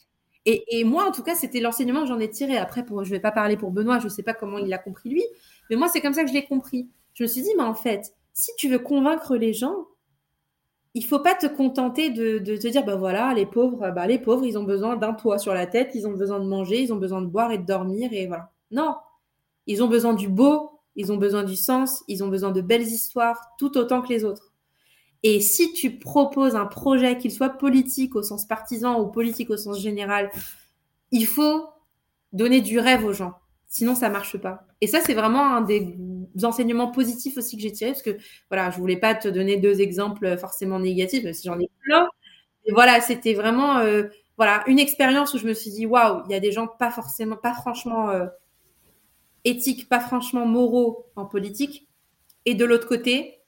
Et, et, moi, en tout cas, c'était l'enseignement que j'en ai tiré. Après, pour, je ne vais pas parler pour Benoît, je ne sais pas comment il l'a compris lui, mais moi, c'est comme ça que je l'ai compris. Je me suis dit, mais en fait, si tu veux convaincre les gens, il faut pas te contenter de, te dire, bah voilà, les pauvres, bah les pauvres, ils ont besoin d'un toit sur la tête, ils ont besoin de manger, ils ont besoin de boire et de dormir, et voilà. Non, ils ont besoin du beau, ils ont besoin du sens, ils ont besoin de belles histoires, tout autant que les autres. Et si tu proposes un projet, qu'il soit politique au sens partisan ou politique au sens général, il faut donner du rêve aux gens. Sinon, ça marche pas. Et ça, c'est vraiment un des enseignements positifs aussi que j'ai tirés, parce que voilà, je voulais pas te donner deux exemples forcément négatifs, même si j'en ai plein. Et voilà, c'était vraiment euh, voilà une expérience où je me suis dit waouh, il y a des gens pas forcément, pas franchement euh, éthiques, pas franchement moraux en politique. Et de l'autre côté,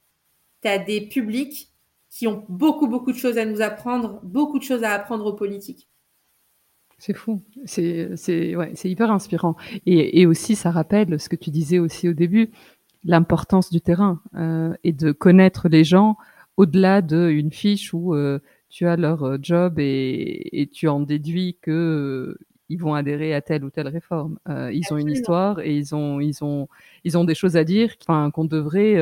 tu as des publics qui ont beaucoup beaucoup de choses à nous apprendre, beaucoup de choses à apprendre aux politiques. C'est fou, c'est ouais, hyper inspirant. Et, et, aussi, ça rappelle ce que tu disais aussi au début, l'importance du terrain euh, et de connaître les gens au-delà d'une fiche où euh, tu as leur euh, job et, et, tu en déduis que euh, ils vont adhérer à telle ou telle réforme. Euh, ils ont une histoire et ils ont, ils ont, ils ont des choses à dire qu'on devrait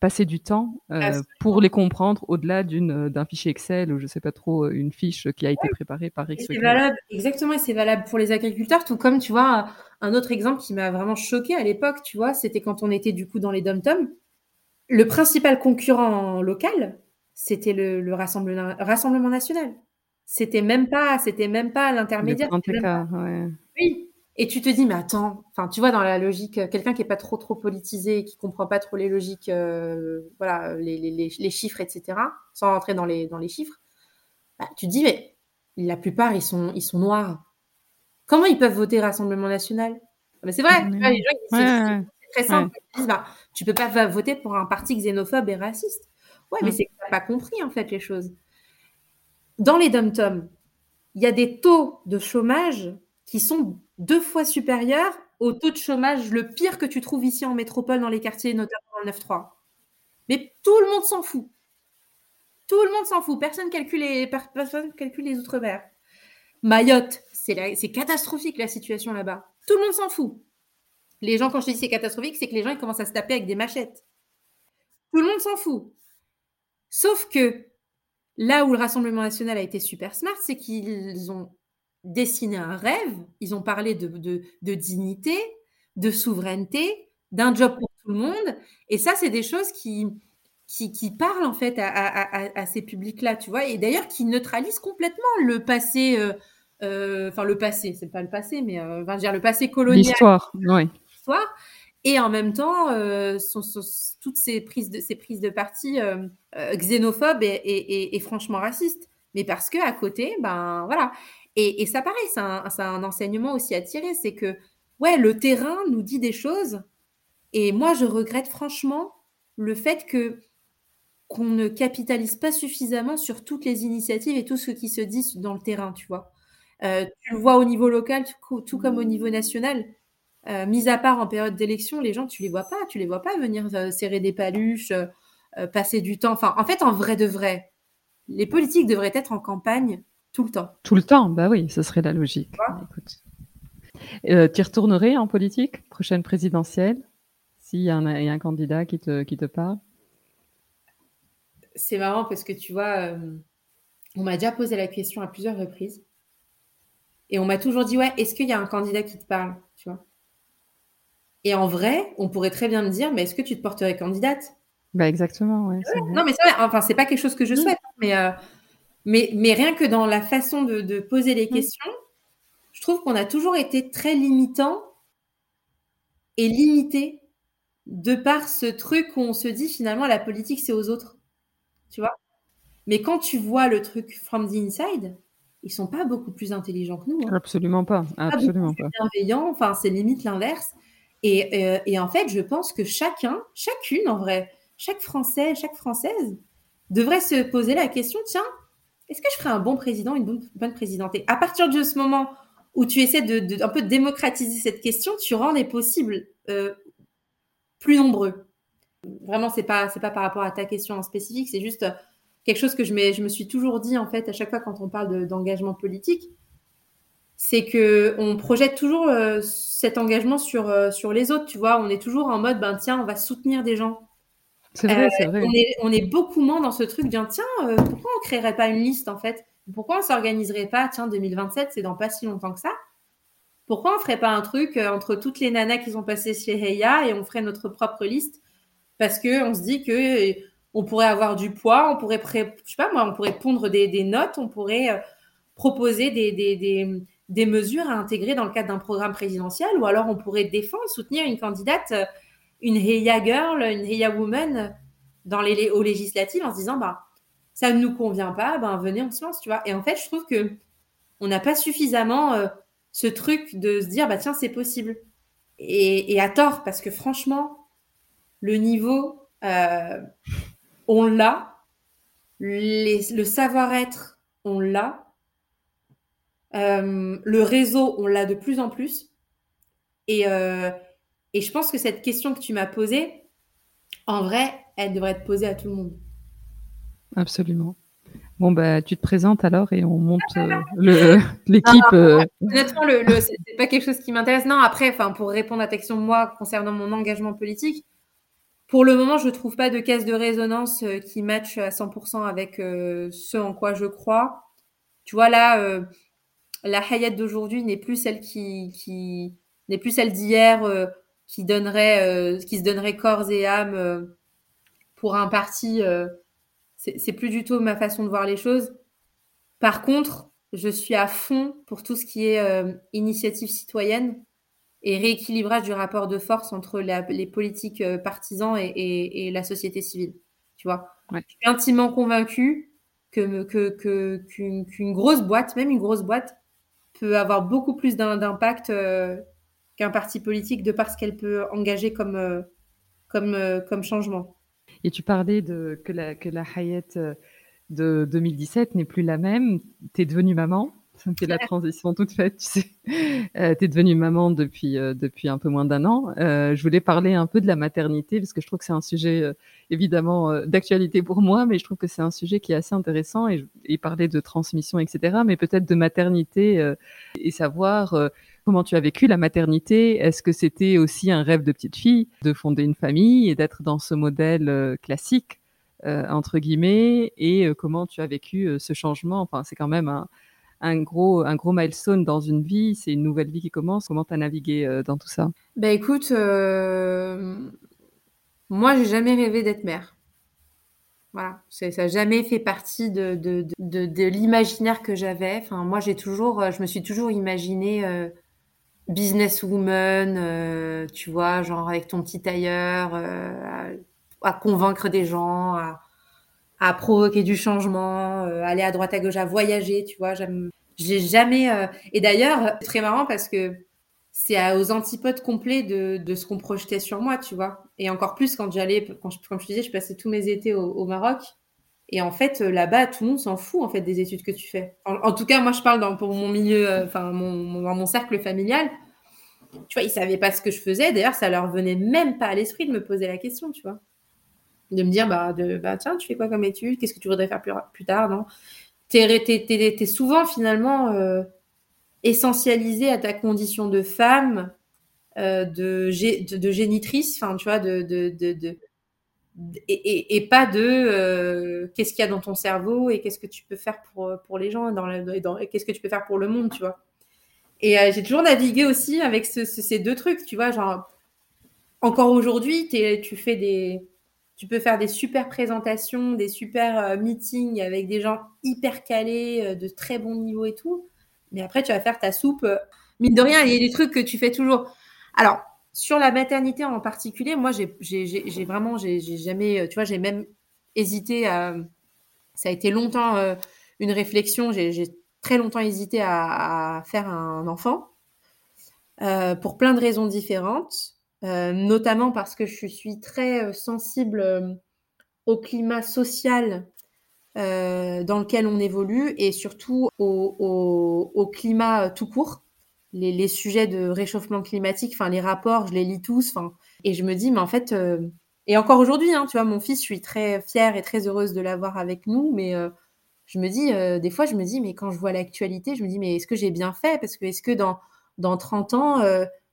passer du temps euh, pour les comprendre au-delà d'une euh, d'un fichier Excel ou je sais pas trop euh, une fiche qui a été préparée par X. C'est valable exactement et c'est valable pour les agriculteurs tout comme tu vois un autre exemple qui m'a vraiment choqué à l'époque tu vois c'était quand on était du coup dans les dom le principal concurrent local c'était le, le rassemblement, rassemblement national. C'était même pas c'était même pas l'intermédiaire ouais. oui et tu te dis, mais attends, enfin, tu vois, dans la logique, euh, quelqu'un qui est pas trop trop politisé, qui comprend pas trop les logiques, euh, voilà, les, les, les, chiffres, etc., sans rentrer dans les, dans les chiffres, bah, tu te dis, mais la plupart, ils sont, ils sont noirs. Comment ils peuvent voter Rassemblement National? Mais c'est vrai, les gens, c'est très simple. Ils disent, bah, tu peux pas voter pour un parti xénophobe et raciste. Ouais, mais c'est que tu pas compris, en fait, les choses. Dans les dom-toms, il y a des taux de chômage qui sont deux fois supérieur au taux de chômage le pire que tu trouves ici en métropole dans les quartiers, notamment dans le 9-3. Mais tout le monde s'en fout. Tout le monde s'en fout. Personne calcule les, personne calcule les outre-mer. Mayotte, c'est catastrophique la situation là-bas. Tout le monde s'en fout. Les gens, quand je dis c'est catastrophique, c'est que les gens commencent à se taper avec des machettes. Tout le monde s'en fout. Sauf que là où le Rassemblement national a été super smart, c'est qu'ils ont dessiné un rêve, ils ont parlé de, de, dignité, de souveraineté, d'un job pour tout le monde. Et ça, c'est des choses qui, qui, parlent en fait à, ces publics-là, tu vois, et d'ailleurs qui neutralisent complètement le passé, euh, euh, enfin le passé, c'est pas le passé, mais euh, dire le passé colonial. L'histoire, oui. Et en même temps, toutes ces prises de, ces prises de parti xénophobes et, franchement racistes. Mais parce que à côté, ben voilà. Et, ça, pareil, c'est un, un, enseignement aussi à tirer, c'est que ouais, le terrain nous dit des choses. Et moi, je regrette franchement le fait que qu'on ne capitalise pas suffisamment sur toutes les initiatives et tout ce qui se dit dans le terrain, tu vois. Euh, tu le vois au niveau local, tout, comme au niveau national. Euh, mis à part en période d'élection, les gens, tu les vois pas, tu les vois pas venir euh, serrer des paluches, passer du temps. Enfin, en fait, en vrai de vrai, les politiques devraient être en campagne tout le temps. Tout le temps, bah oui, ce serait la logique. tu retournerais en politique, prochaine présidentielle, s'il y, a un candidat qui te, qui te parle? C'est marrant parce que tu vois, euh, on m'a déjà posé la question à plusieurs reprises. Et on m'a toujours dit, ouais, est-ce qu'il y a un candidat qui te parle? Tu vois? Et en vrai, on pourrait très bien me dire, mais est-ce que tu te porterais candidate? Bah exactement, ouais. non, mais c'est Enfin, c'est pas quelque chose que je souhaite, mais, euh, mais, mais rien que dans la façon de, poser les mm. questions, je trouve qu'on a toujours été très limitant et limité de par ce truc où on se dit finalement la politique c'est aux autres tu vois? Mais quand tu vois le truc from the inside, ils sont pas beaucoup plus intelligents que nous. Hein. Absolument pas, absolument pas. Bienveillants, enfin c'est limite l'inverse. Et, euh, et, en fait, je pense que chacun, chacune en vrai, chaque Français, chaque Française devrait se poser la question tiens, est-ce que je ferais un bon président, une bonne, bonne présidente? Et à partir de ce moment où tu essaies de, de, un peu démocratiser cette question, tu rends les possibles euh, plus nombreux vraiment, c'est pas, c'est pas par rapport à ta question en spécifique, c'est juste quelque chose que je, je me suis toujours dit, en fait, à chaque fois quand on parle d'engagement politique, c'est que on projette toujours euh, cet engagement sur, euh, sur les autres, tu vois? On est toujours en mode, ben tiens, on va soutenir des gens. C'est vrai, c'est vrai. On est, on est, beaucoup moins dans ce truc, bien tiens, euh, pourquoi on créerait pas une liste, en fait? Pourquoi on s'organiserait pas, tiens, 2027, c'est dans pas si longtemps que ça? Pourquoi on ferait pas un truc entre toutes les nanas qui sont passées chez Heya et on ferait notre propre liste? Parce que on se dit que on pourrait avoir du poids, on pourrait, je sais pas moi, on pourrait pondre des, notes, on pourrait euh, proposer des, des, des, mesures à intégrer dans le cadre d'un programme présidentiel, ou alors on pourrait défendre, soutenir une candidate, euh, une Heya Girl, une Heya Woman dans les, aux législatives en se disant, bah, ça ne nous convient pas, ben venez, on se lance, tu vois. Et en fait, je trouve que on n'a pas suffisamment euh, ce truc de se dire, bah tiens, c'est possible. Et, et à tort, parce que franchement, le niveau, euh, on l'a. le savoir-être, on l'a. Euh, le réseau, on l'a de plus en plus. Et, euh, et je pense que cette question que tu m'as posée, en vrai, elle devrait être posée à tout le monde. Absolument. Bon, bah, tu te présentes alors et on monte l'équipe. Honnêtement, le, le c'est pas quelque chose qui m'intéresse. Non, après, pour répondre à ta question, moi, concernant mon engagement politique, pour le moment, je ne trouve pas de caisse de résonance euh, qui matche à 100% avec euh, ce en quoi je crois. Tu vois, là, euh, la Hayat d'aujourd'hui n'est plus celle qui, qui n'est plus celle d'hier qui donnerait, qui se donnerait corps et âme pour un parti. c'est plus du tout ma façon de voir les choses. Par contre, je suis à fond pour tout ce qui est initiative citoyenne et rééquilibrage du rapport de force entre les politiques euh, partisans et, la société civile. Tu vois, je suis intimement convaincue que qu'une grosse boîte, même une grosse boîte, peut avoir beaucoup plus d'impact euh, qu'un parti politique de par ce qu'elle peut engager comme euh, comme comme changement. Et tu parlais de que la que la Hayat de 2017 n'est plus la même. Tu es devenue maman. Fait la transition toute faite, tu sais. Euh, tu es devenue maman depuis, euh, depuis un peu moins d'un an. Euh, je voulais parler un peu de la maternité, parce que je trouve que c'est un sujet euh, évidemment euh, d'actualité pour moi, mais je trouve que c'est un sujet qui est assez intéressant, et, et parler de transmission, etc., mais peut-être de maternité, et savoir comment tu as vécu la maternité? Est-ce que c'était aussi un rêve de petite fille de fonder une famille et d'être dans ce modèle classique entre guillemets? Et comment tu as vécu ce changement? Enfin c'est quand même un, gros, un gros milestone dans une vie, c'est une nouvelle vie qui commence. Comment tu as navigué euh, dans tout ça? Bah écoute, euh... moi j'ai jamais rêvé d'être mère. Voilà, ça n'a jamais fait partie de, de, de, l'imaginaire que j'avais. Enfin, moi j'ai toujours, je me suis toujours imaginé euh, businesswoman, euh, tu vois, genre avec ton petit tailleur, euh, à, convaincre des gens, à, à provoquer du changement, euh, aller à droite à gauche, à voyager, tu vois. J'ai jamais. Euh, et d'ailleurs, très marrant parce que c'est aux antipodes complets de, de ce qu'on projetait sur moi, tu vois. Et encore plus quand j'allais, quand je, comme je disais, je passais tous mes étés au, au Maroc. Et en fait, euh, là-bas, tout le monde s'en fout en fait des études que tu fais. En, tout cas, moi, je parle dans, mon milieu, enfin mon, mon, mon cercle familial. Tu vois, ils savaient pas ce que je faisais. D'ailleurs, ça leur venait même pas à l'esprit de me poser la question, tu vois de me dire bah, de, bah tiens tu fais quoi comme étude? Qu'est-ce que tu voudrais faire plus, plus tard non? T'es es, souvent finalement euh, essentialisé à ta condition de femme euh, de, de, génitrice enfin tu vois de, de, de et, et, et, pas de euh, qu'est-ce qu'il y a dans ton cerveau et qu'est-ce que tu peux faire pour, pour les gens dans, la, dans qu'est-ce que tu peux faire pour le monde tu vois et euh, j'ai toujours navigué aussi avec ce, ce, ces deux trucs tu vois genre encore aujourd'hui tu fais des tu peux faire des super présentations, des super euh, meetings avec des gens hyper calés, euh, de très bon niveau et tout. Mais après, tu vas faire ta soupe. Euh, mine de rien, il y a des trucs que tu fais toujours. Alors, sur la maternité en particulier, moi, j'ai vraiment, j'ai jamais, tu vois, j'ai même hésité à. Ça a été longtemps euh, une réflexion. J'ai très longtemps hésité à, faire un enfant euh, pour plein de raisons différentes. Euh, notamment parce que je suis très euh, sensible euh, au climat social dans lequel on évolue et surtout au climat tout court. Les, sujets de réchauffement climatique, enfin les rapports, je les lis tous, enfin et je me dis mais en fait euh, et encore aujourd'hui, hein, tu vois, mon fils, je suis très fière et très heureuse de l'avoir avec nous, mais euh, je me dis euh, des fois, je me dis mais quand je vois l'actualité, je me dis mais est-ce que j'ai bien fait? Parce que est-ce que dans dans 30 ans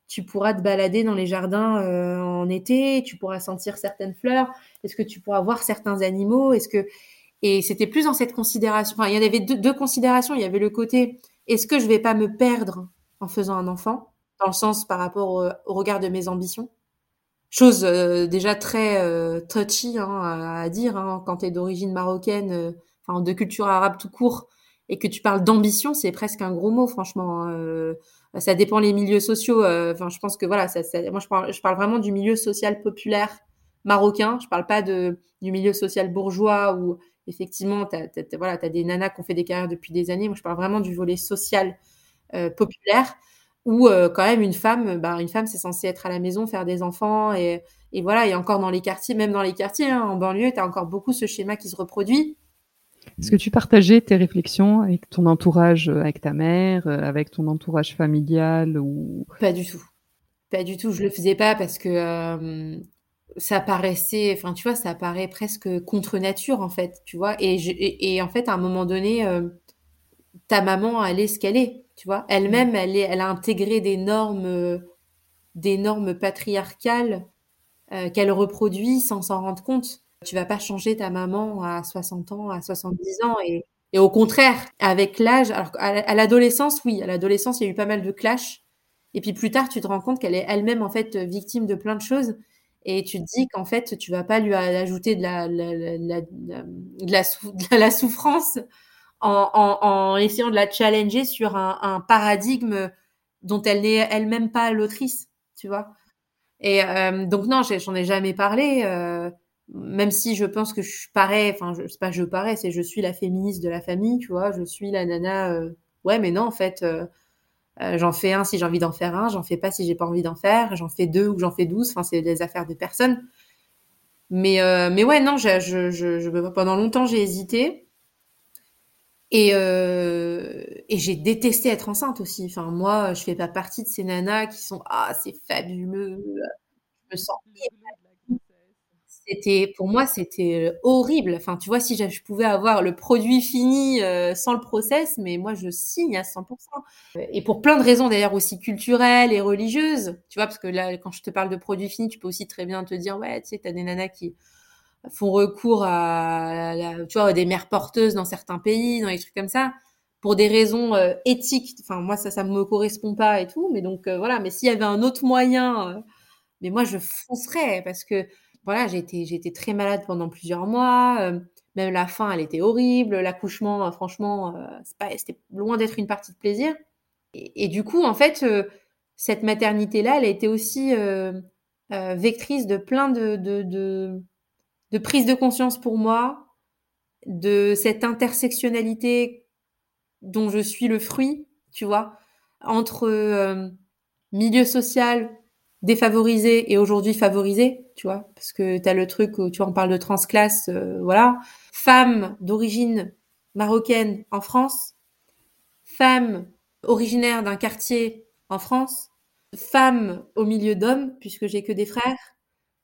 tu pourras te balader dans les jardins en été, tu pourras sentir certaines fleurs, est-ce que tu pourras voir certains animaux, est-ce que et c'était plus dans cette considération. Enfin, il y en avait deux, deux, considérations. Il y avait le côté est-ce que je vais pas me perdre en faisant un enfant, dans le sens par rapport au, regard de mes ambitions. Chose euh, déjà très euh, touchy hein, à, dire hein, quand tu es d'origine marocaine, euh, enfin de culture arabe tout court, et que tu parles d'ambition, c'est presque un gros mot, franchement. Hein, ça dépend les milieux sociaux. Enfin, je pense que voilà, ça, ça, moi je parle, vraiment du milieu social populaire marocain. Je parle pas de du milieu social bourgeois où effectivement, t'as, t'as, voilà, t'as des nanas qui ont fait des carrières depuis des années. Moi, je parle vraiment du volet social populaire où euh, quand même une femme, bah, une femme, c'est censé être à la maison, faire des enfants et, et voilà. Et encore dans les quartiers, même dans les quartiers, hein, en banlieue, t'as encore beaucoup ce schéma qui se reproduit. Est-ce que tu partageais tes réflexions avec ton entourage, euh, avec ta mère, euh, avec ton entourage familial ou? Pas du tout. Pas du tout. Je le faisais pas parce que euh, ça paraissait, enfin tu vois, ça paraît presque contre nature en fait, tu vois. Et, je, et, et en fait, à un moment donné, euh, ta maman, elle est ce qu'elle est, tu vois. Elle-même, mmh. elle est, elle a intégré des normes, euh, des normes patriarcales euh, qu'elle reproduit sans s'en rendre compte. Tu vas pas changer ta maman à 60 ans, à 70 ans. Et, et au contraire, avec l'âge, alors à l'adolescence, oui, à l'adolescence, il y a eu pas mal de clash. Et puis plus tard, tu te rends compte qu'elle est elle-même en fait victime de plein de choses. Et tu te dis qu'en fait, tu vas pas lui ajouter de la, la, la, de la, sou de la souffrance en, essayant de la challenger sur un, paradigme dont elle n'est elle-même pas l'autrice, tu vois. Et euh, donc non, j'en ai jamais parlé. Euh, même si je pense que je parais, enfin, je pas, je parais, c'est je suis la féministe de la famille, tu vois, je suis la nana, euh, ouais, mais non, en fait, j'en fais un si j'ai envie d'en faire un, j'en fais pas si j'ai pas envie d'en faire, j'en fais deux ou j'en fais douze, enfin, c'est des affaires de personne. Mais, mais ouais, non, je, pendant longtemps, j'ai hésité. Et, euh, et j'ai détesté être enceinte aussi. Enfin, moi, je fais pas partie de ces nanas qui sont ah c'est fabuleux, je me sens c'était pour moi c'était euh, horrible. Enfin, tu vois, si je pouvais avoir le produit fini euh, sans le process, mais moi je signe à 100%. Et pour plein de raisons d'ailleurs aussi culturelles et religieuses, tu vois, parce que là, quand je te parle de produit fini, tu peux aussi très bien te dire, ouais, tu sais, t'as des nanas qui font recours à, tu vois, des mères porteuses dans certains pays, dans des trucs comme ça, pour des raisons euh, éthiques. Enfin, moi ça, ça me correspond pas et tout, mais donc voilà. Mais s'il y avait un autre moyen, mais moi je foncerais parce que voilà, j'ai été, très malade pendant plusieurs mois. Euh, même la fin, elle était horrible. L'accouchement, euh, franchement, euh, c'était loin d'être une partie de plaisir. Et, du coup, en fait, cette maternité-là, elle a été aussi vectrice de plein de, de, de, de prises de conscience pour moi, de cette intersectionnalité dont je suis le fruit, tu vois, entre milieu social, défavorisé et aujourd'hui favorisé, tu vois, parce que tu as le truc où tu en parles de transclasse, euh, voilà. Femme d'origine marocaine en France, femme originaire d'un quartier en France, femme au milieu d'hommes, puisque j'ai que des frères,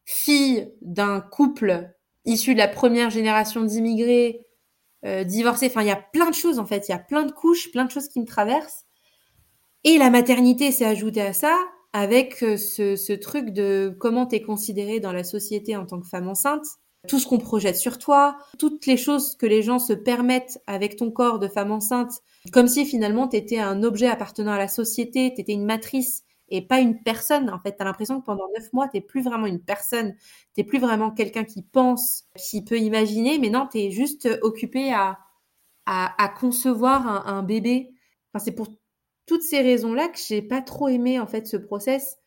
fille d'un couple issu de la première génération d'immigrés, euh, divorcés, enfin il y a plein de choses en fait, il y a plein de couches, plein de choses qui me traversent. Et la maternité s'est ajoutée à ça, avec euh, ce, ce truc de comment tu es considérée dans la société en tant que femme enceinte, tout ce qu'on projette sur toi, toutes les choses que les gens se permettent avec ton corps de femme enceinte, comme si finalement tu étais un objet appartenant à la société, tu étais une matrice et pas une personne. En fait, tu as l'impression que pendant neuf mois, tu plus vraiment une personne, tu plus vraiment quelqu'un qui pense, qui peut imaginer, mais non, tu es juste occupé à, à, concevoir un, bébé. Enfin, c'est pour toutes ces raisons-là que j'ai pas trop aimé en fait ce process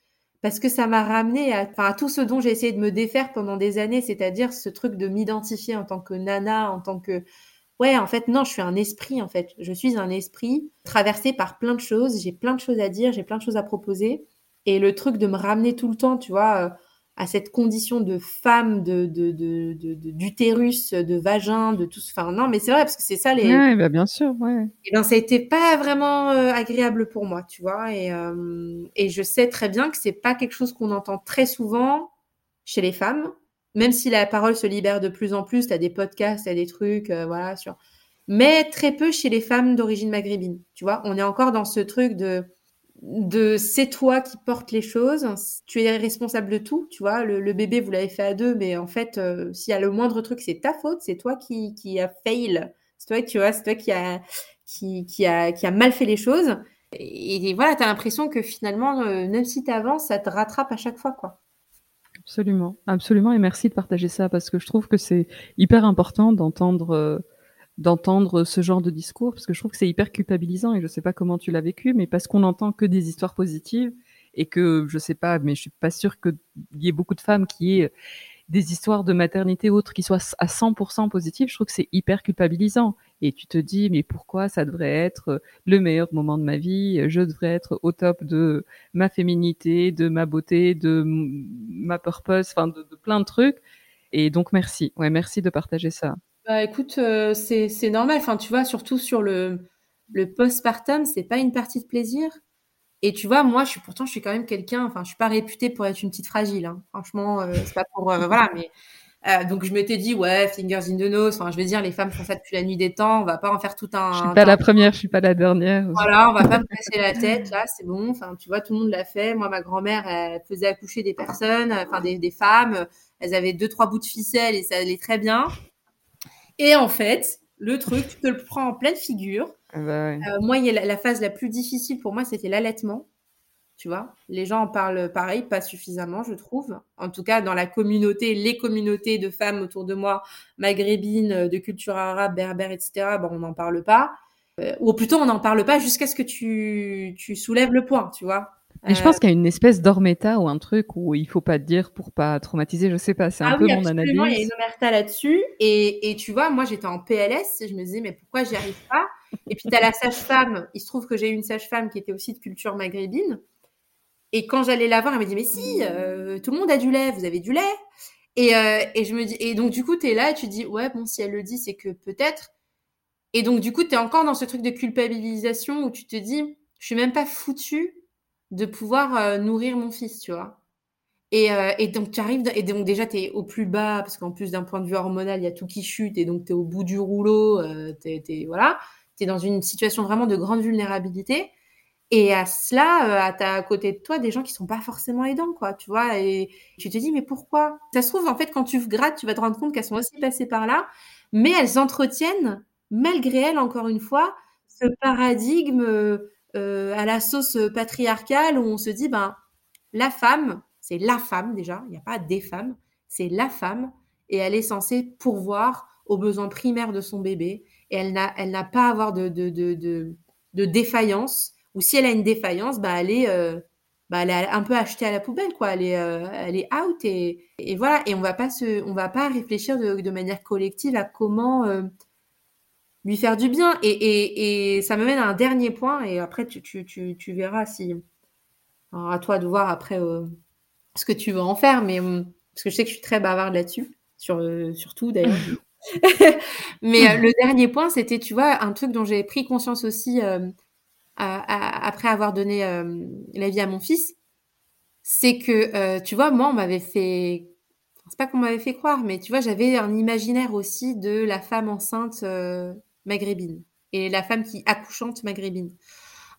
parce que ça m'a ramené à, tout ce dont j'ai essayé de me défaire pendant des années, c'est-à-dire ce truc de m'identifier en tant que nana, en tant que ouais, en fait non, je suis un esprit en fait, je suis un esprit traversé par plein de choses, j'ai plein de choses à dire, j'ai plein de choses à proposer et le truc de me ramener tout le temps, tu vois, euh, à cette condition de femme, de, d'utérus, de, de, vagin, de tout. Enfin, non, mais c'est vrai parce que c'est ça les. Oui, bah bien sûr, ouais. Et ben, ça a été pas vraiment euh, agréable pour moi, tu vois. Et, euh, et je sais très bien que c'est pas quelque chose qu'on entend très souvent chez les femmes, même si la parole se libère de plus en plus. T'as des podcasts, t'as des trucs, euh, voilà, sur. Mais très peu chez les femmes d'origine maghrébine, tu vois? On est encore dans ce truc de de c'est toi qui portes les choses, tu es responsable de tout, tu vois, le, bébé vous l'avez fait à deux, mais en fait, euh, s'il y a le moindre truc, c'est ta faute, c'est toi qui, qui a fail, c'est toi, tu vois, c'est toi qui a, qui, a, qui a mal fait les choses. Et, voilà, tu as l'impression que finalement, euh, même si tu avances, ça te rattrape à chaque fois, quoi. Absolument, absolument, et merci de partager ça, parce que je trouve que c'est hyper important d'entendre... Euh, ce genre de discours parce que je trouve que c'est hyper culpabilisant et je sais pas comment tu l'as vécu mais parce qu'on entend que des histoires positives et que je sais pas mais je suis pas sûre qu'il y ait beaucoup de femmes qui aient des histoires de maternité autres qui soient à 100% positives, je trouve que c'est hyper culpabilisant. Et tu te dis, mais pourquoi ça devrait être le meilleur moment de ma vie? Je devrais être au top de ma féminité, de ma beauté, de ma purpose, enfin de, plein de trucs. Et donc merci, ouais, merci de partager ça. Bah écoute, euh, c'est c'est normal. Enfin, tu vois, surtout sur le le postpartum, c'est pas une partie de plaisir. Et tu vois, moi, je suis pourtant, je suis quand même quelqu'un. Enfin, je suis pas réputée pour être une petite fragile. Hein. Franchement, euh, c'est pas pour euh, voilà, mais donc je m'étais dit ouais, fingers in the nose. Enfin, je veux dire, les femmes font ça depuis la nuit des temps. On va pas en faire tout un. Je suis pas la première, je suis pas la dernière. Voilà, on va pas me casser la tête. Là, c'est bon. Enfin, tu vois, tout le monde l'a fait. Moi, ma grand-mère, elle faisait accoucher des personnes, enfin des, des femmes. Elles avaient deux trois bouts de ficelle et ça allait très bien. Et en fait, le truc, tu te le prends en pleine figure. Ah bah euh, moi, la, phase la plus difficile pour moi, c'était l'allaitement. Tu vois, les gens en parlent pareil, pas suffisamment, je trouve. En tout cas, dans la communauté, les communautés de femmes autour de moi, maghrébines, de culture arabe, berbère, etc., bon, on n'en parle pas. Euh, ou plutôt, on n'en parle pas jusqu'à ce que tu, tu soulèves le point, tu vois. Et je pense euh, qu'il y a une espèce d'ormeta ou un truc où il faut pas te dire pour pas traumatiser, je sais pas, c'est un ah peu mon analyse. Il y a une omerta là-dessus. Et, et, tu vois, moi j'étais en PLS, et je me disais, mais pourquoi j'y arrive pas? Et puis tu as la sage-femme, il se trouve que j'ai eu une sage-femme qui était aussi de culture maghrébine. Et quand j'allais la voir, elle me dit, mais si, euh, tout le monde a du lait, vous avez du lait. Et, euh, et je me dis, et donc du coup, tu es là et tu dis, ouais, bon, si elle le dit, c'est que peut-être Et donc, du coup, tu es encore dans ce truc de culpabilisation où tu te dis, je suis même pas foutu de pouvoir euh, nourrir mon fils, tu vois. Et, et, donc, tu arrives, et donc déjà, tu es au plus bas, parce qu'en plus, d'un point de vue hormonal, il y a tout qui chute, et donc tu es au bout du rouleau, tu voilà, tu es dans une situation vraiment de grande vulnérabilité. Et à cela, euh, à, ta, à côté de toi, des gens qui sont pas forcément aidants, quoi, tu vois. Et tu te dis, mais pourquoi? Ça se trouve, en fait, quand tu grattes, tu vas te rendre compte qu'elles sont aussi passées par là, mais elles entretiennent, malgré elles, encore une fois, ce paradigme euh, à la sauce patriarcale où on se dit, ben, la femme, c'est la femme déjà, il n'y a pas des femmes, c'est la femme, et elle est censée pourvoir aux besoins primaires de son bébé, et elle n'a, pas à avoir de, de, de, de défaillance ou si elle a une défaillance, bah, elle est, euh, bah, elle est un peu achetée à la poubelle, quoi. Elle est, euh, elle est out et, et, voilà. Et on va pas se, on va pas réfléchir de, de manière collective à comment euh, lui faire du bien. Et, et, et ça me mène à un dernier point. Et après, tu, tu, tu, tu verras si, alors à toi de voir après ce que tu veux en faire. Mais parce que je sais que je suis très bavarde là-dessus, sur, sur tout d'ailleurs. mais le dernier point, c'était, tu vois, un truc dont j'ai pris conscience aussi après avoir donné euh, la vie à mon fils, c'est que, euh, tu vois, moi, on m'avait fait, c'est pas qu'on m'avait fait croire, mais tu vois, j'avais un imaginaire aussi de la femme enceinte euh, maghrébine et la femme qui accouchante maghrébine.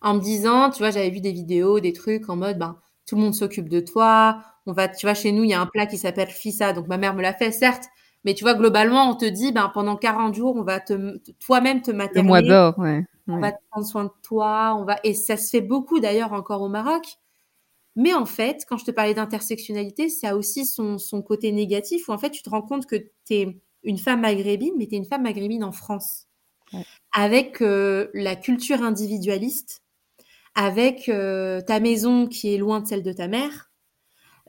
En me disant, tu vois, j'avais vu des vidéos, des trucs en mode, ben, tout le monde s'occupe de toi. On va, tu vois, chez nous, il y a un plat qui s'appelle fissa, donc ma mère me l'a fait, certes, mais tu vois, globalement, on te dit, ben, pendant 40 jours, on va te, toi-même te materner. Le mois d'or, ouais. On va prendre soin de toi, on va, et ça se fait beaucoup d'ailleurs encore au Maroc. Mais en fait, quand je te parlais d'intersectionnalité, ça a aussi son, son, côté négatif où en fait, tu te rends compte que tu es une femme maghrébine, mais tu es une femme maghrébine en France. Ouais. Avec euh, la culture individualiste, avec euh, ta maison qui est loin de celle de ta mère,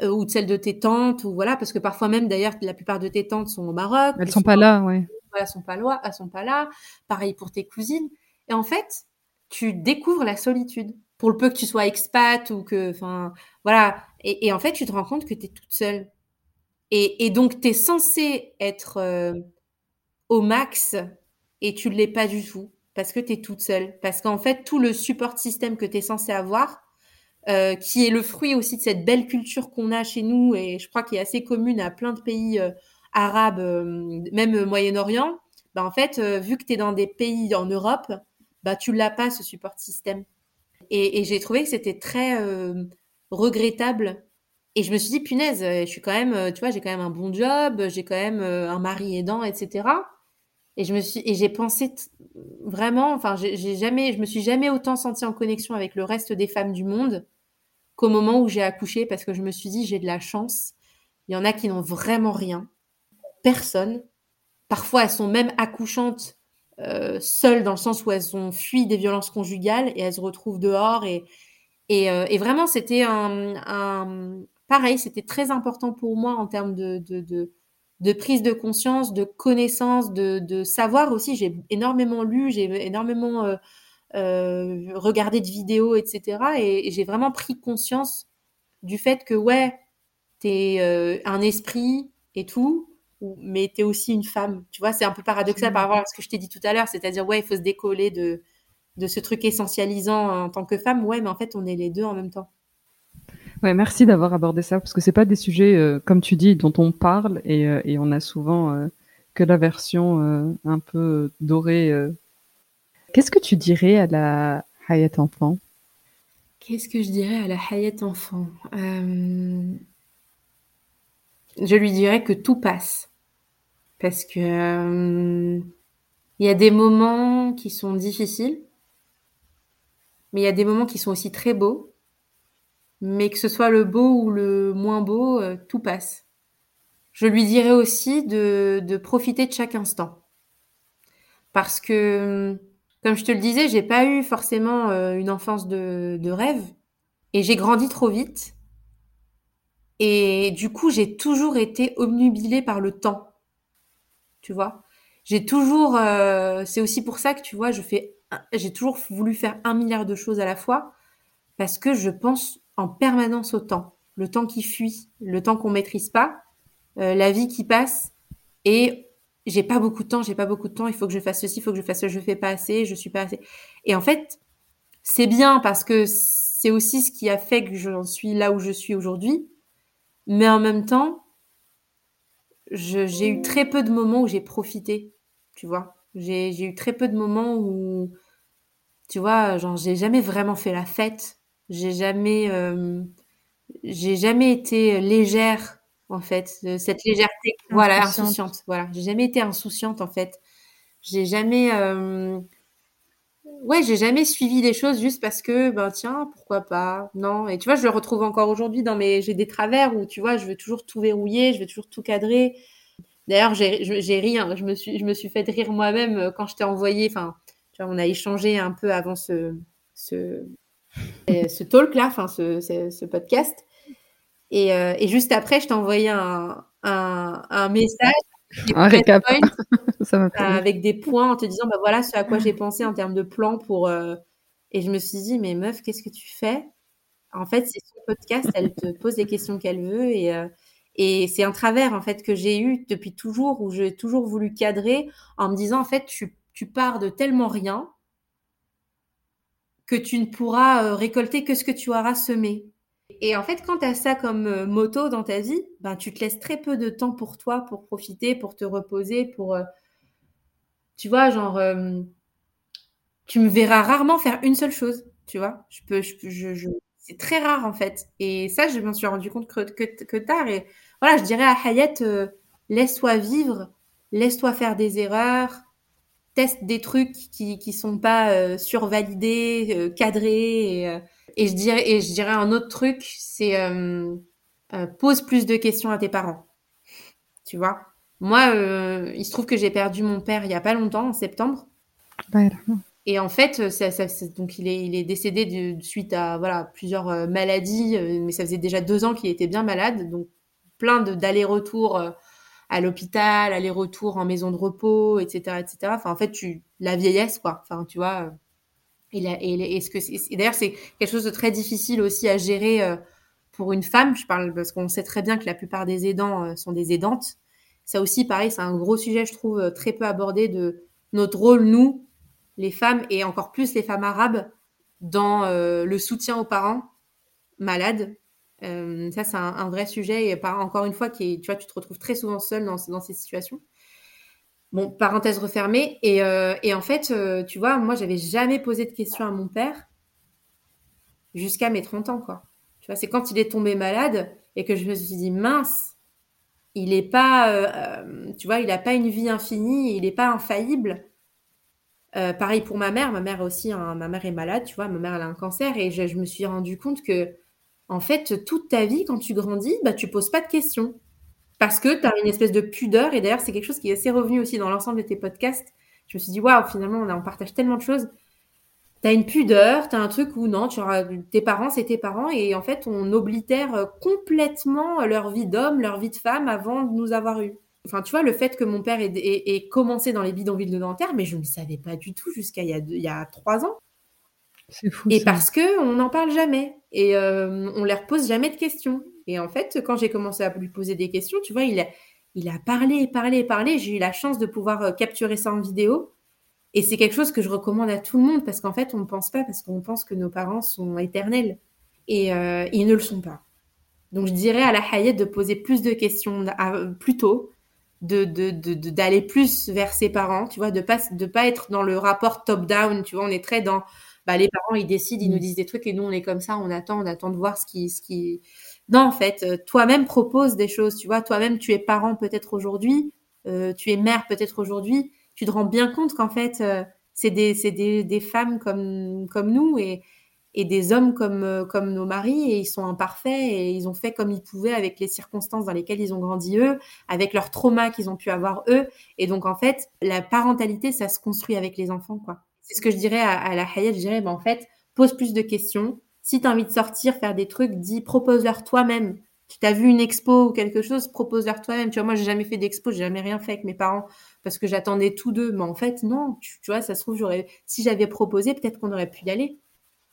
euh, ou de celle de tes tantes, ou voilà, parce que parfois même d'ailleurs, la plupart de tes tantes sont au Maroc. Elles sont pas là, ouais. Elles sont pas là, elles sont pas là. Pareil pour tes cousines. Et en fait, tu découvres la solitude. Pour le peu que tu sois expat ou que, enfin, voilà. Et, en fait, tu te rends compte que tu es toute seule. Et, donc, tu es censé être euh, au max et tu ne l'es pas du tout parce que tu es toute seule. Parce qu'en fait, tout le support système que tu es censé avoir, euh, qui est le fruit aussi de cette belle culture qu'on a chez nous et je crois qu'il est assez commune à plein de pays euh, arabes, euh, même Moyen-Orient, bah en fait, vu que tu es dans des pays en Europe, bah tu l'as pas ce support système. Et, j'ai trouvé que c'était très euh, regrettable. Et je me suis dit, punaise, je suis quand même, tu vois, j'ai quand même un bon job, j'ai quand même un mari aidant, etc. Et je me suis, et j'ai pensé vraiment, enfin, j'ai jamais, je me suis jamais autant sentie en connexion avec le reste des femmes du monde qu'au moment où j'ai accouché, parce que je me suis dit, j'ai de la chance. Il y en a qui n'ont vraiment rien, personne. Parfois, elles sont même accouchantes euh, seules dans le sens où elles ont fui des violences conjugales et elles se retrouvent dehors. Et, et, euh, vraiment, c'était un, pareil, c'était très important pour moi en termes de, de, de, prise de conscience, de connaissance, de, de savoir aussi. J'ai énormément lu, j'ai énormément euh, regardé de vidéos, etc. Et, et j'ai vraiment pris conscience du fait que, ouais, t'es un esprit et tout, mais tu es aussi une femme. Tu vois, c'est un peu paradoxal par rapport à ce que je t'ai dit tout à l'heure, c'est-à-dire, ouais, il faut se décoller de, de ce truc essentialisant en tant que femme. Ouais, mais en fait, on est les deux en même temps. Ouais, merci d'avoir abordé ça, parce que c'est pas des sujets, euh, comme tu dis, dont on parle, et, euh, et on a souvent euh, que la version euh, un peu dorée. euh. Qu'est-ce que tu dirais à la Hayat enfant? Qu'est-ce que je dirais à la Hayat enfant? Euh, Je lui dirais que tout passe. Parce que euh, il y a des moments qui sont difficiles, mais il y a des moments qui sont aussi très beaux. Mais que ce soit le beau ou le moins beau, euh, tout passe. Je lui dirais aussi de, profiter de chaque instant. Parce que, comme je te le disais, j'ai pas eu forcément euh, une enfance de, de rêve. Et j'ai grandi trop vite. Et du coup, j'ai toujours été obnubilée par le temps. Tu vois J'ai toujours... Euh, c'est aussi pour ça que, tu vois, je fais... J'ai toujours voulu faire un milliard de choses à la fois. Parce que je pense en permanence au temps. Le temps qui fuit, le temps qu'on maîtrise pas, euh, la vie qui passe. Et j'ai pas beaucoup de temps, j'ai pas beaucoup de temps, il faut que je fasse ceci, il faut que je fasse ce, je fais pas assez, je suis pas assez. Et en fait, c'est bien parce que c'est aussi ce qui a fait que j'en suis là où je suis aujourd'hui. Mais en même temps, j'ai eu très peu de moments où j'ai profité, tu vois. J'ai eu très peu de moments où, tu vois, genre, j'ai jamais vraiment fait la fête. J'ai jamais, euh, j'ai jamais été légère, en fait. Cette légèreté, voilà, insouciante. Voilà, j'ai jamais été insouciante, en fait. J'ai jamais, euh, ouais, j'ai jamais suivi des choses juste parce que, ben tiens, pourquoi pas Non. Et tu vois, je le retrouve encore aujourd'hui dans mes, j'ai des travers où tu vois, je veux toujours tout verrouiller, je veux toujours tout cadrer. D'ailleurs, j'ai ri, hein. je me suis, je me suis fait rire moi-même euh, quand je t'ai envoyé. Enfin, tu vois, on a échangé un peu avant ce, ce, ce talk là, enfin ce, ce, podcast. Et, euh, et, juste après, je t'ai envoyé un, un, un message un récap. ça avec des points en te disant bah voilà ce à quoi j'ai pensé en termes de plan pour euh, et je me suis dit mais meuf qu'est-ce que tu fais? En fait c'est son podcast elle te pose les questions qu'elle veut et euh, et c'est un travers en fait que j'ai eu depuis toujours où j'ai toujours voulu cadrer en me disant en fait tu, tu pars de tellement rien que tu ne pourras euh, récolter que ce que tu auras semé et en fait, quand tu as ça comme euh, moto dans ta vie, ben, tu te laisses très peu de temps pour toi, pour profiter, pour te reposer, pour... Euh, tu vois, genre... Euh, tu me verras rarement faire une seule chose, tu vois. Je peux, c'est très rare en fait. Et ça, je m'en suis rendu compte que, que, tard. Et voilà, je dirais à Hayat, laisse-toi vivre, laisse-toi faire des erreurs, teste des trucs qui qui sont pas survalidés, cadrés. Et je dirais, et je dirais un autre truc, c'est euh, euh, pose plus de questions à tes parents. Tu vois? Moi, euh, il se trouve que j'ai perdu mon père il y a pas longtemps, en septembre. Et en fait, ça, ça, donc il est, il est décédé de, suite à voilà plusieurs maladies, mais ça faisait déjà deux ans qu'il était bien malade, donc plein d'allers-retours à l'hôpital, allers-retours en maison de repos, etc., etc. Enfin, en fait, tu la vieillesse, quoi. Enfin, tu vois et, d'ailleurs c'est quelque chose de très difficile aussi à gérer euh, pour une femme. Je parle parce qu'on sait très bien que la plupart des aidants euh, sont des aidantes. Ça aussi, pareil, c'est un gros sujet, je trouve, euh, très peu abordé de notre rôle, nous, les femmes, et encore plus les femmes arabes, dans le soutien aux parents malades. ça, c'est un, vrai sujet, et encore une fois, tu vois, tu te retrouves très souvent seule dans ces situations. Bon, parenthèse refermée. Et, euh, en fait, euh, tu vois, moi, j'avais jamais posé de questions à mon père jusqu'à mes 30 ans, quoi. Tu vois, c'est quand il est tombé malade et que je me suis dit, mince, il est pas, euh, tu vois, il n'a pas une vie infinie, il n'est pas infaillible. pareil pour ma mère. Ma mère aussi, hein, ma mère est malade, tu vois, ma mère, a un cancer et je, je, me suis rendu compte que, en fait, toute ta vie, quand tu grandis, bah, tu poses pas de questions. Parce que tu as une espèce de pudeur, et d'ailleurs, c'est quelque chose qui est assez revenu aussi dans l'ensemble de tes podcasts. Je me suis dit, waouh, finalement, on, partage tellement de choses. Tu as une pudeur, tu as un truc où non, tu auras, tes parents, c'est tes parents, et en fait, on oblitère complètement leur vie d'homme, leur vie de femme avant de nous avoir eu. Enfin, tu vois, le fait que mon père ait, commencé dans les bidonvilles de dentaire, mais je ne savais pas du tout jusqu'à il, il, y a trois ans. C'est fou. Et parce que on n'en parle jamais et euh, on leur pose jamais de questions. Et en fait, quand j'ai commencé à lui poser des questions, tu vois, il a, il a parlé, parlé, parlé. J'ai eu la chance de pouvoir euh, capturer ça en vidéo. Et c'est quelque chose que je recommande à tout le monde parce qu'en fait, on ne pense pas, parce qu'on pense que nos parents sont éternels. Et euh, ils ne le sont pas. Donc, je dirais à la Hayat de poser plus de questions plus tôt, d'aller de, de, plus vers ses parents, tu vois, de pas, de pas être dans le rapport top-down, tu vois, on est très dans, bah, les parents, ils décident, ils nous mmh. disent des trucs et nous, on est comme ça, on attend, on attend de voir ce qui, ce qui, non, en fait, euh, toi-même propose des choses, tu vois, toi-même tu es parent peut-être aujourd'hui, euh, tu es mère peut-être aujourd'hui, tu te rends bien compte qu'en fait, euh, c'est des, des, femmes comme, comme nous et, et des hommes comme, comme nos maris et ils sont imparfaits et ils ont fait comme ils pouvaient avec les circonstances dans lesquelles ils ont grandi eux, avec leurs traumas qu'ils ont pu avoir eux. Et donc, en fait, la parentalité, ça se construit avec les enfants, quoi. C'est ce que je dirais à, à la Hayat, je dirais, ben, en fait, pose plus de questions, si tu as envie de sortir, faire des trucs, dis, propose-leur toi-même. Tu t'as vu une expo ou quelque chose, propose-leur toi-même. Tu vois, moi, j'ai jamais fait d'expo, j'ai jamais rien fait avec mes parents parce que j'attendais tous deux. Mais en fait, non, tu, vois, ça se trouve, j'aurais, si j'avais proposé, peut-être qu'on aurait pu y aller.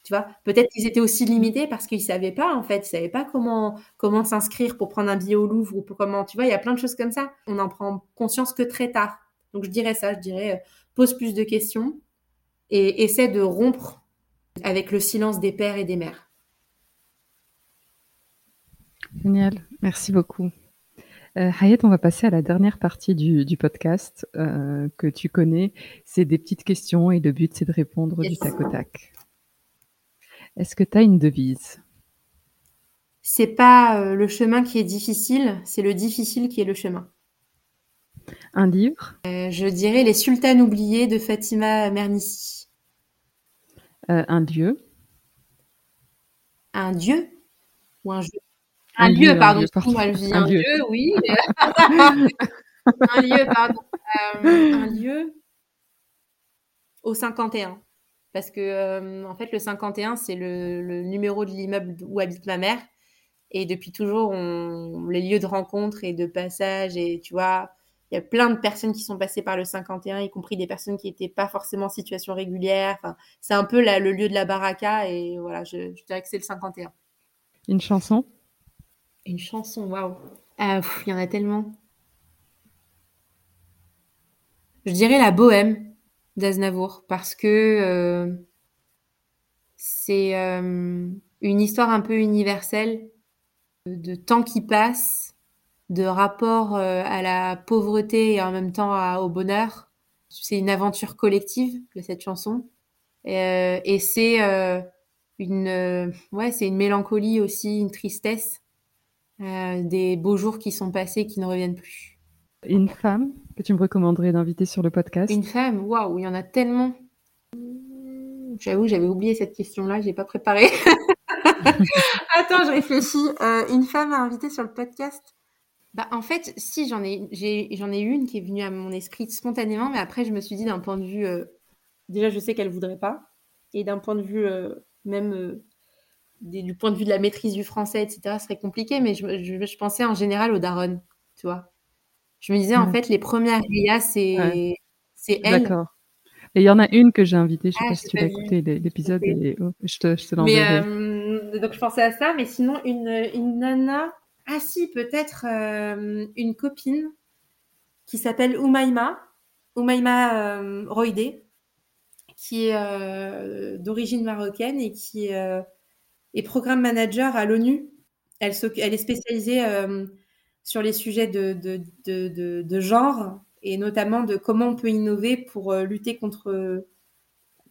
Tu vois, peut-être qu'ils étaient aussi limités parce qu'ils savaient pas, en fait, savaient pas comment, comment s'inscrire pour prendre un billet au Louvre ou comment, tu vois, il y a plein de choses comme ça. On en prend conscience que très tard. Donc je dirais ça, je dirais euh, pose plus de questions et essaie de rompre avec le silence des pères et des mères. Génial, merci beaucoup. Euh, Hayat, on va passer à la dernière partie du, podcast euh, que tu connais. C'est des petites questions et le but, c'est de répondre du tac au tac. Est-ce que tu as une devise? C'est pas euh, le chemin qui est difficile, c'est le difficile qui est le chemin. Un livre? Je dirais Les Sultanes oubliées de Fatima Mernissi. Un lieu Un dieu Ou un jeu? Un, lieu, pardon. Un, lieu, oui. un lieu, pardon. Euh, un lieu au 51. Parce que, euh, en fait, le 51, c'est le, numéro de l'immeuble où habite ma mère. Et depuis toujours, on, les lieux de rencontre et de passage, et tu vois, il y a plein de personnes qui sont passées par le 51, y compris des personnes qui n'étaient pas forcément en situation régulière. Enfin, c'est un peu le lieu de la baraka, et voilà, je, je dirais que c'est le 51. Une chanson? Une chanson, waouh. Ah, il y en a tellement. Je dirais la bohème d'Aznavour parce que euh, c'est euh, une histoire un peu universelle de temps qui passe, de rapport euh, à la pauvreté et en même temps au bonheur. C'est une aventure collective de cette chanson et c'est une ouais c'est une mélancolie aussi, une tristesse euh, des beaux jours qui sont passés qui ne reviennent plus. Une femme que tu me recommanderais d'inviter sur le podcast? Une femme, waouh, il y en a tellement. J'avoue, j'avais oublié cette question-là, j'ai pas préparé. Attends, je réfléchis. Euh, une femme à inviter sur le podcast? Bah, en fait, si j'en ai, j'en ai, une qui est venue à mon esprit spontanément, mais après je me suis dit d'un point de vue, euh, déjà je sais qu'elle voudrait pas, et d'un point de vue même du point de vue de la maîtrise du français, etc., ce serait compliqué, mais je, pensais en général au Daron, tu vois. Je me disais, en fait, les premières RIA, c'est c'est elle. D'accord. Et il y en a une que j'ai invitée, je sais ah, pas si tu vas écouter l'épisode, et oh, je te, je te l'enverrai. Euh, donc je pensais à ça, mais sinon, une, une nana, ah si, peut-être euh, une copine qui s'appelle Umaima, Umaima euh, Roidé, qui est d'origine marocaine et qui et programme manager à l'ONU. Elle, est spécialisée euh, sur les sujets de, genre et notamment de comment on peut innover pour euh, lutter contre,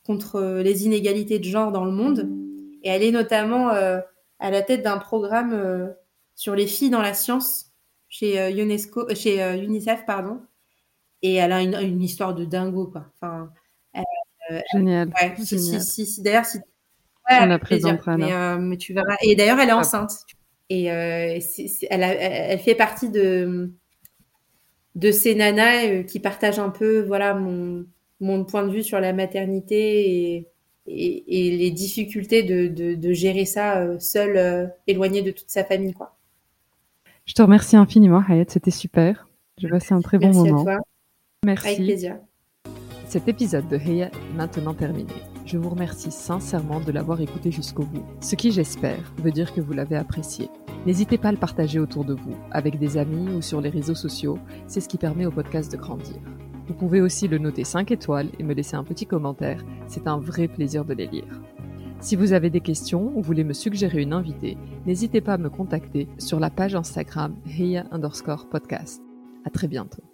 contre les inégalités de genre dans le monde. Et elle est notamment euh, à la tête d'un programme sur les filles dans la science chez, UNESCO, chez UNICEF. Pardon. Et elle a une, histoire de dingo. Quoi. Enfin, Génial. D'ailleurs, si euh, mais, tu verras. Et d'ailleurs, elle est enceinte. Et euh, elle, fait partie de, de ces nanas euh, qui partagent un peu voilà, mon, mon point de vue sur la maternité et, et, les difficultés de, de, gérer ça seule, éloignée de toute sa famille. Quoi. Je te remercie infiniment, Hayat. C'était super. J'ai passé un très bon Merci moment. À toi. Merci. Avec plaisir. Cet épisode de Heya est maintenant terminé. Je vous remercie sincèrement de l'avoir écouté jusqu'au bout, ce qui j'espère veut dire que vous l'avez apprécié. N'hésitez pas à le partager autour de vous, avec des amis ou sur les réseaux sociaux, c'est ce qui permet au podcast de grandir. Vous pouvez aussi le noter 5 étoiles et me laisser un petit commentaire, c'est un vrai plaisir de les lire. Si vous avez des questions ou voulez me suggérer une invitée, n'hésitez pas à me contacter sur la page Instagram Heya underscore podcast. À très bientôt.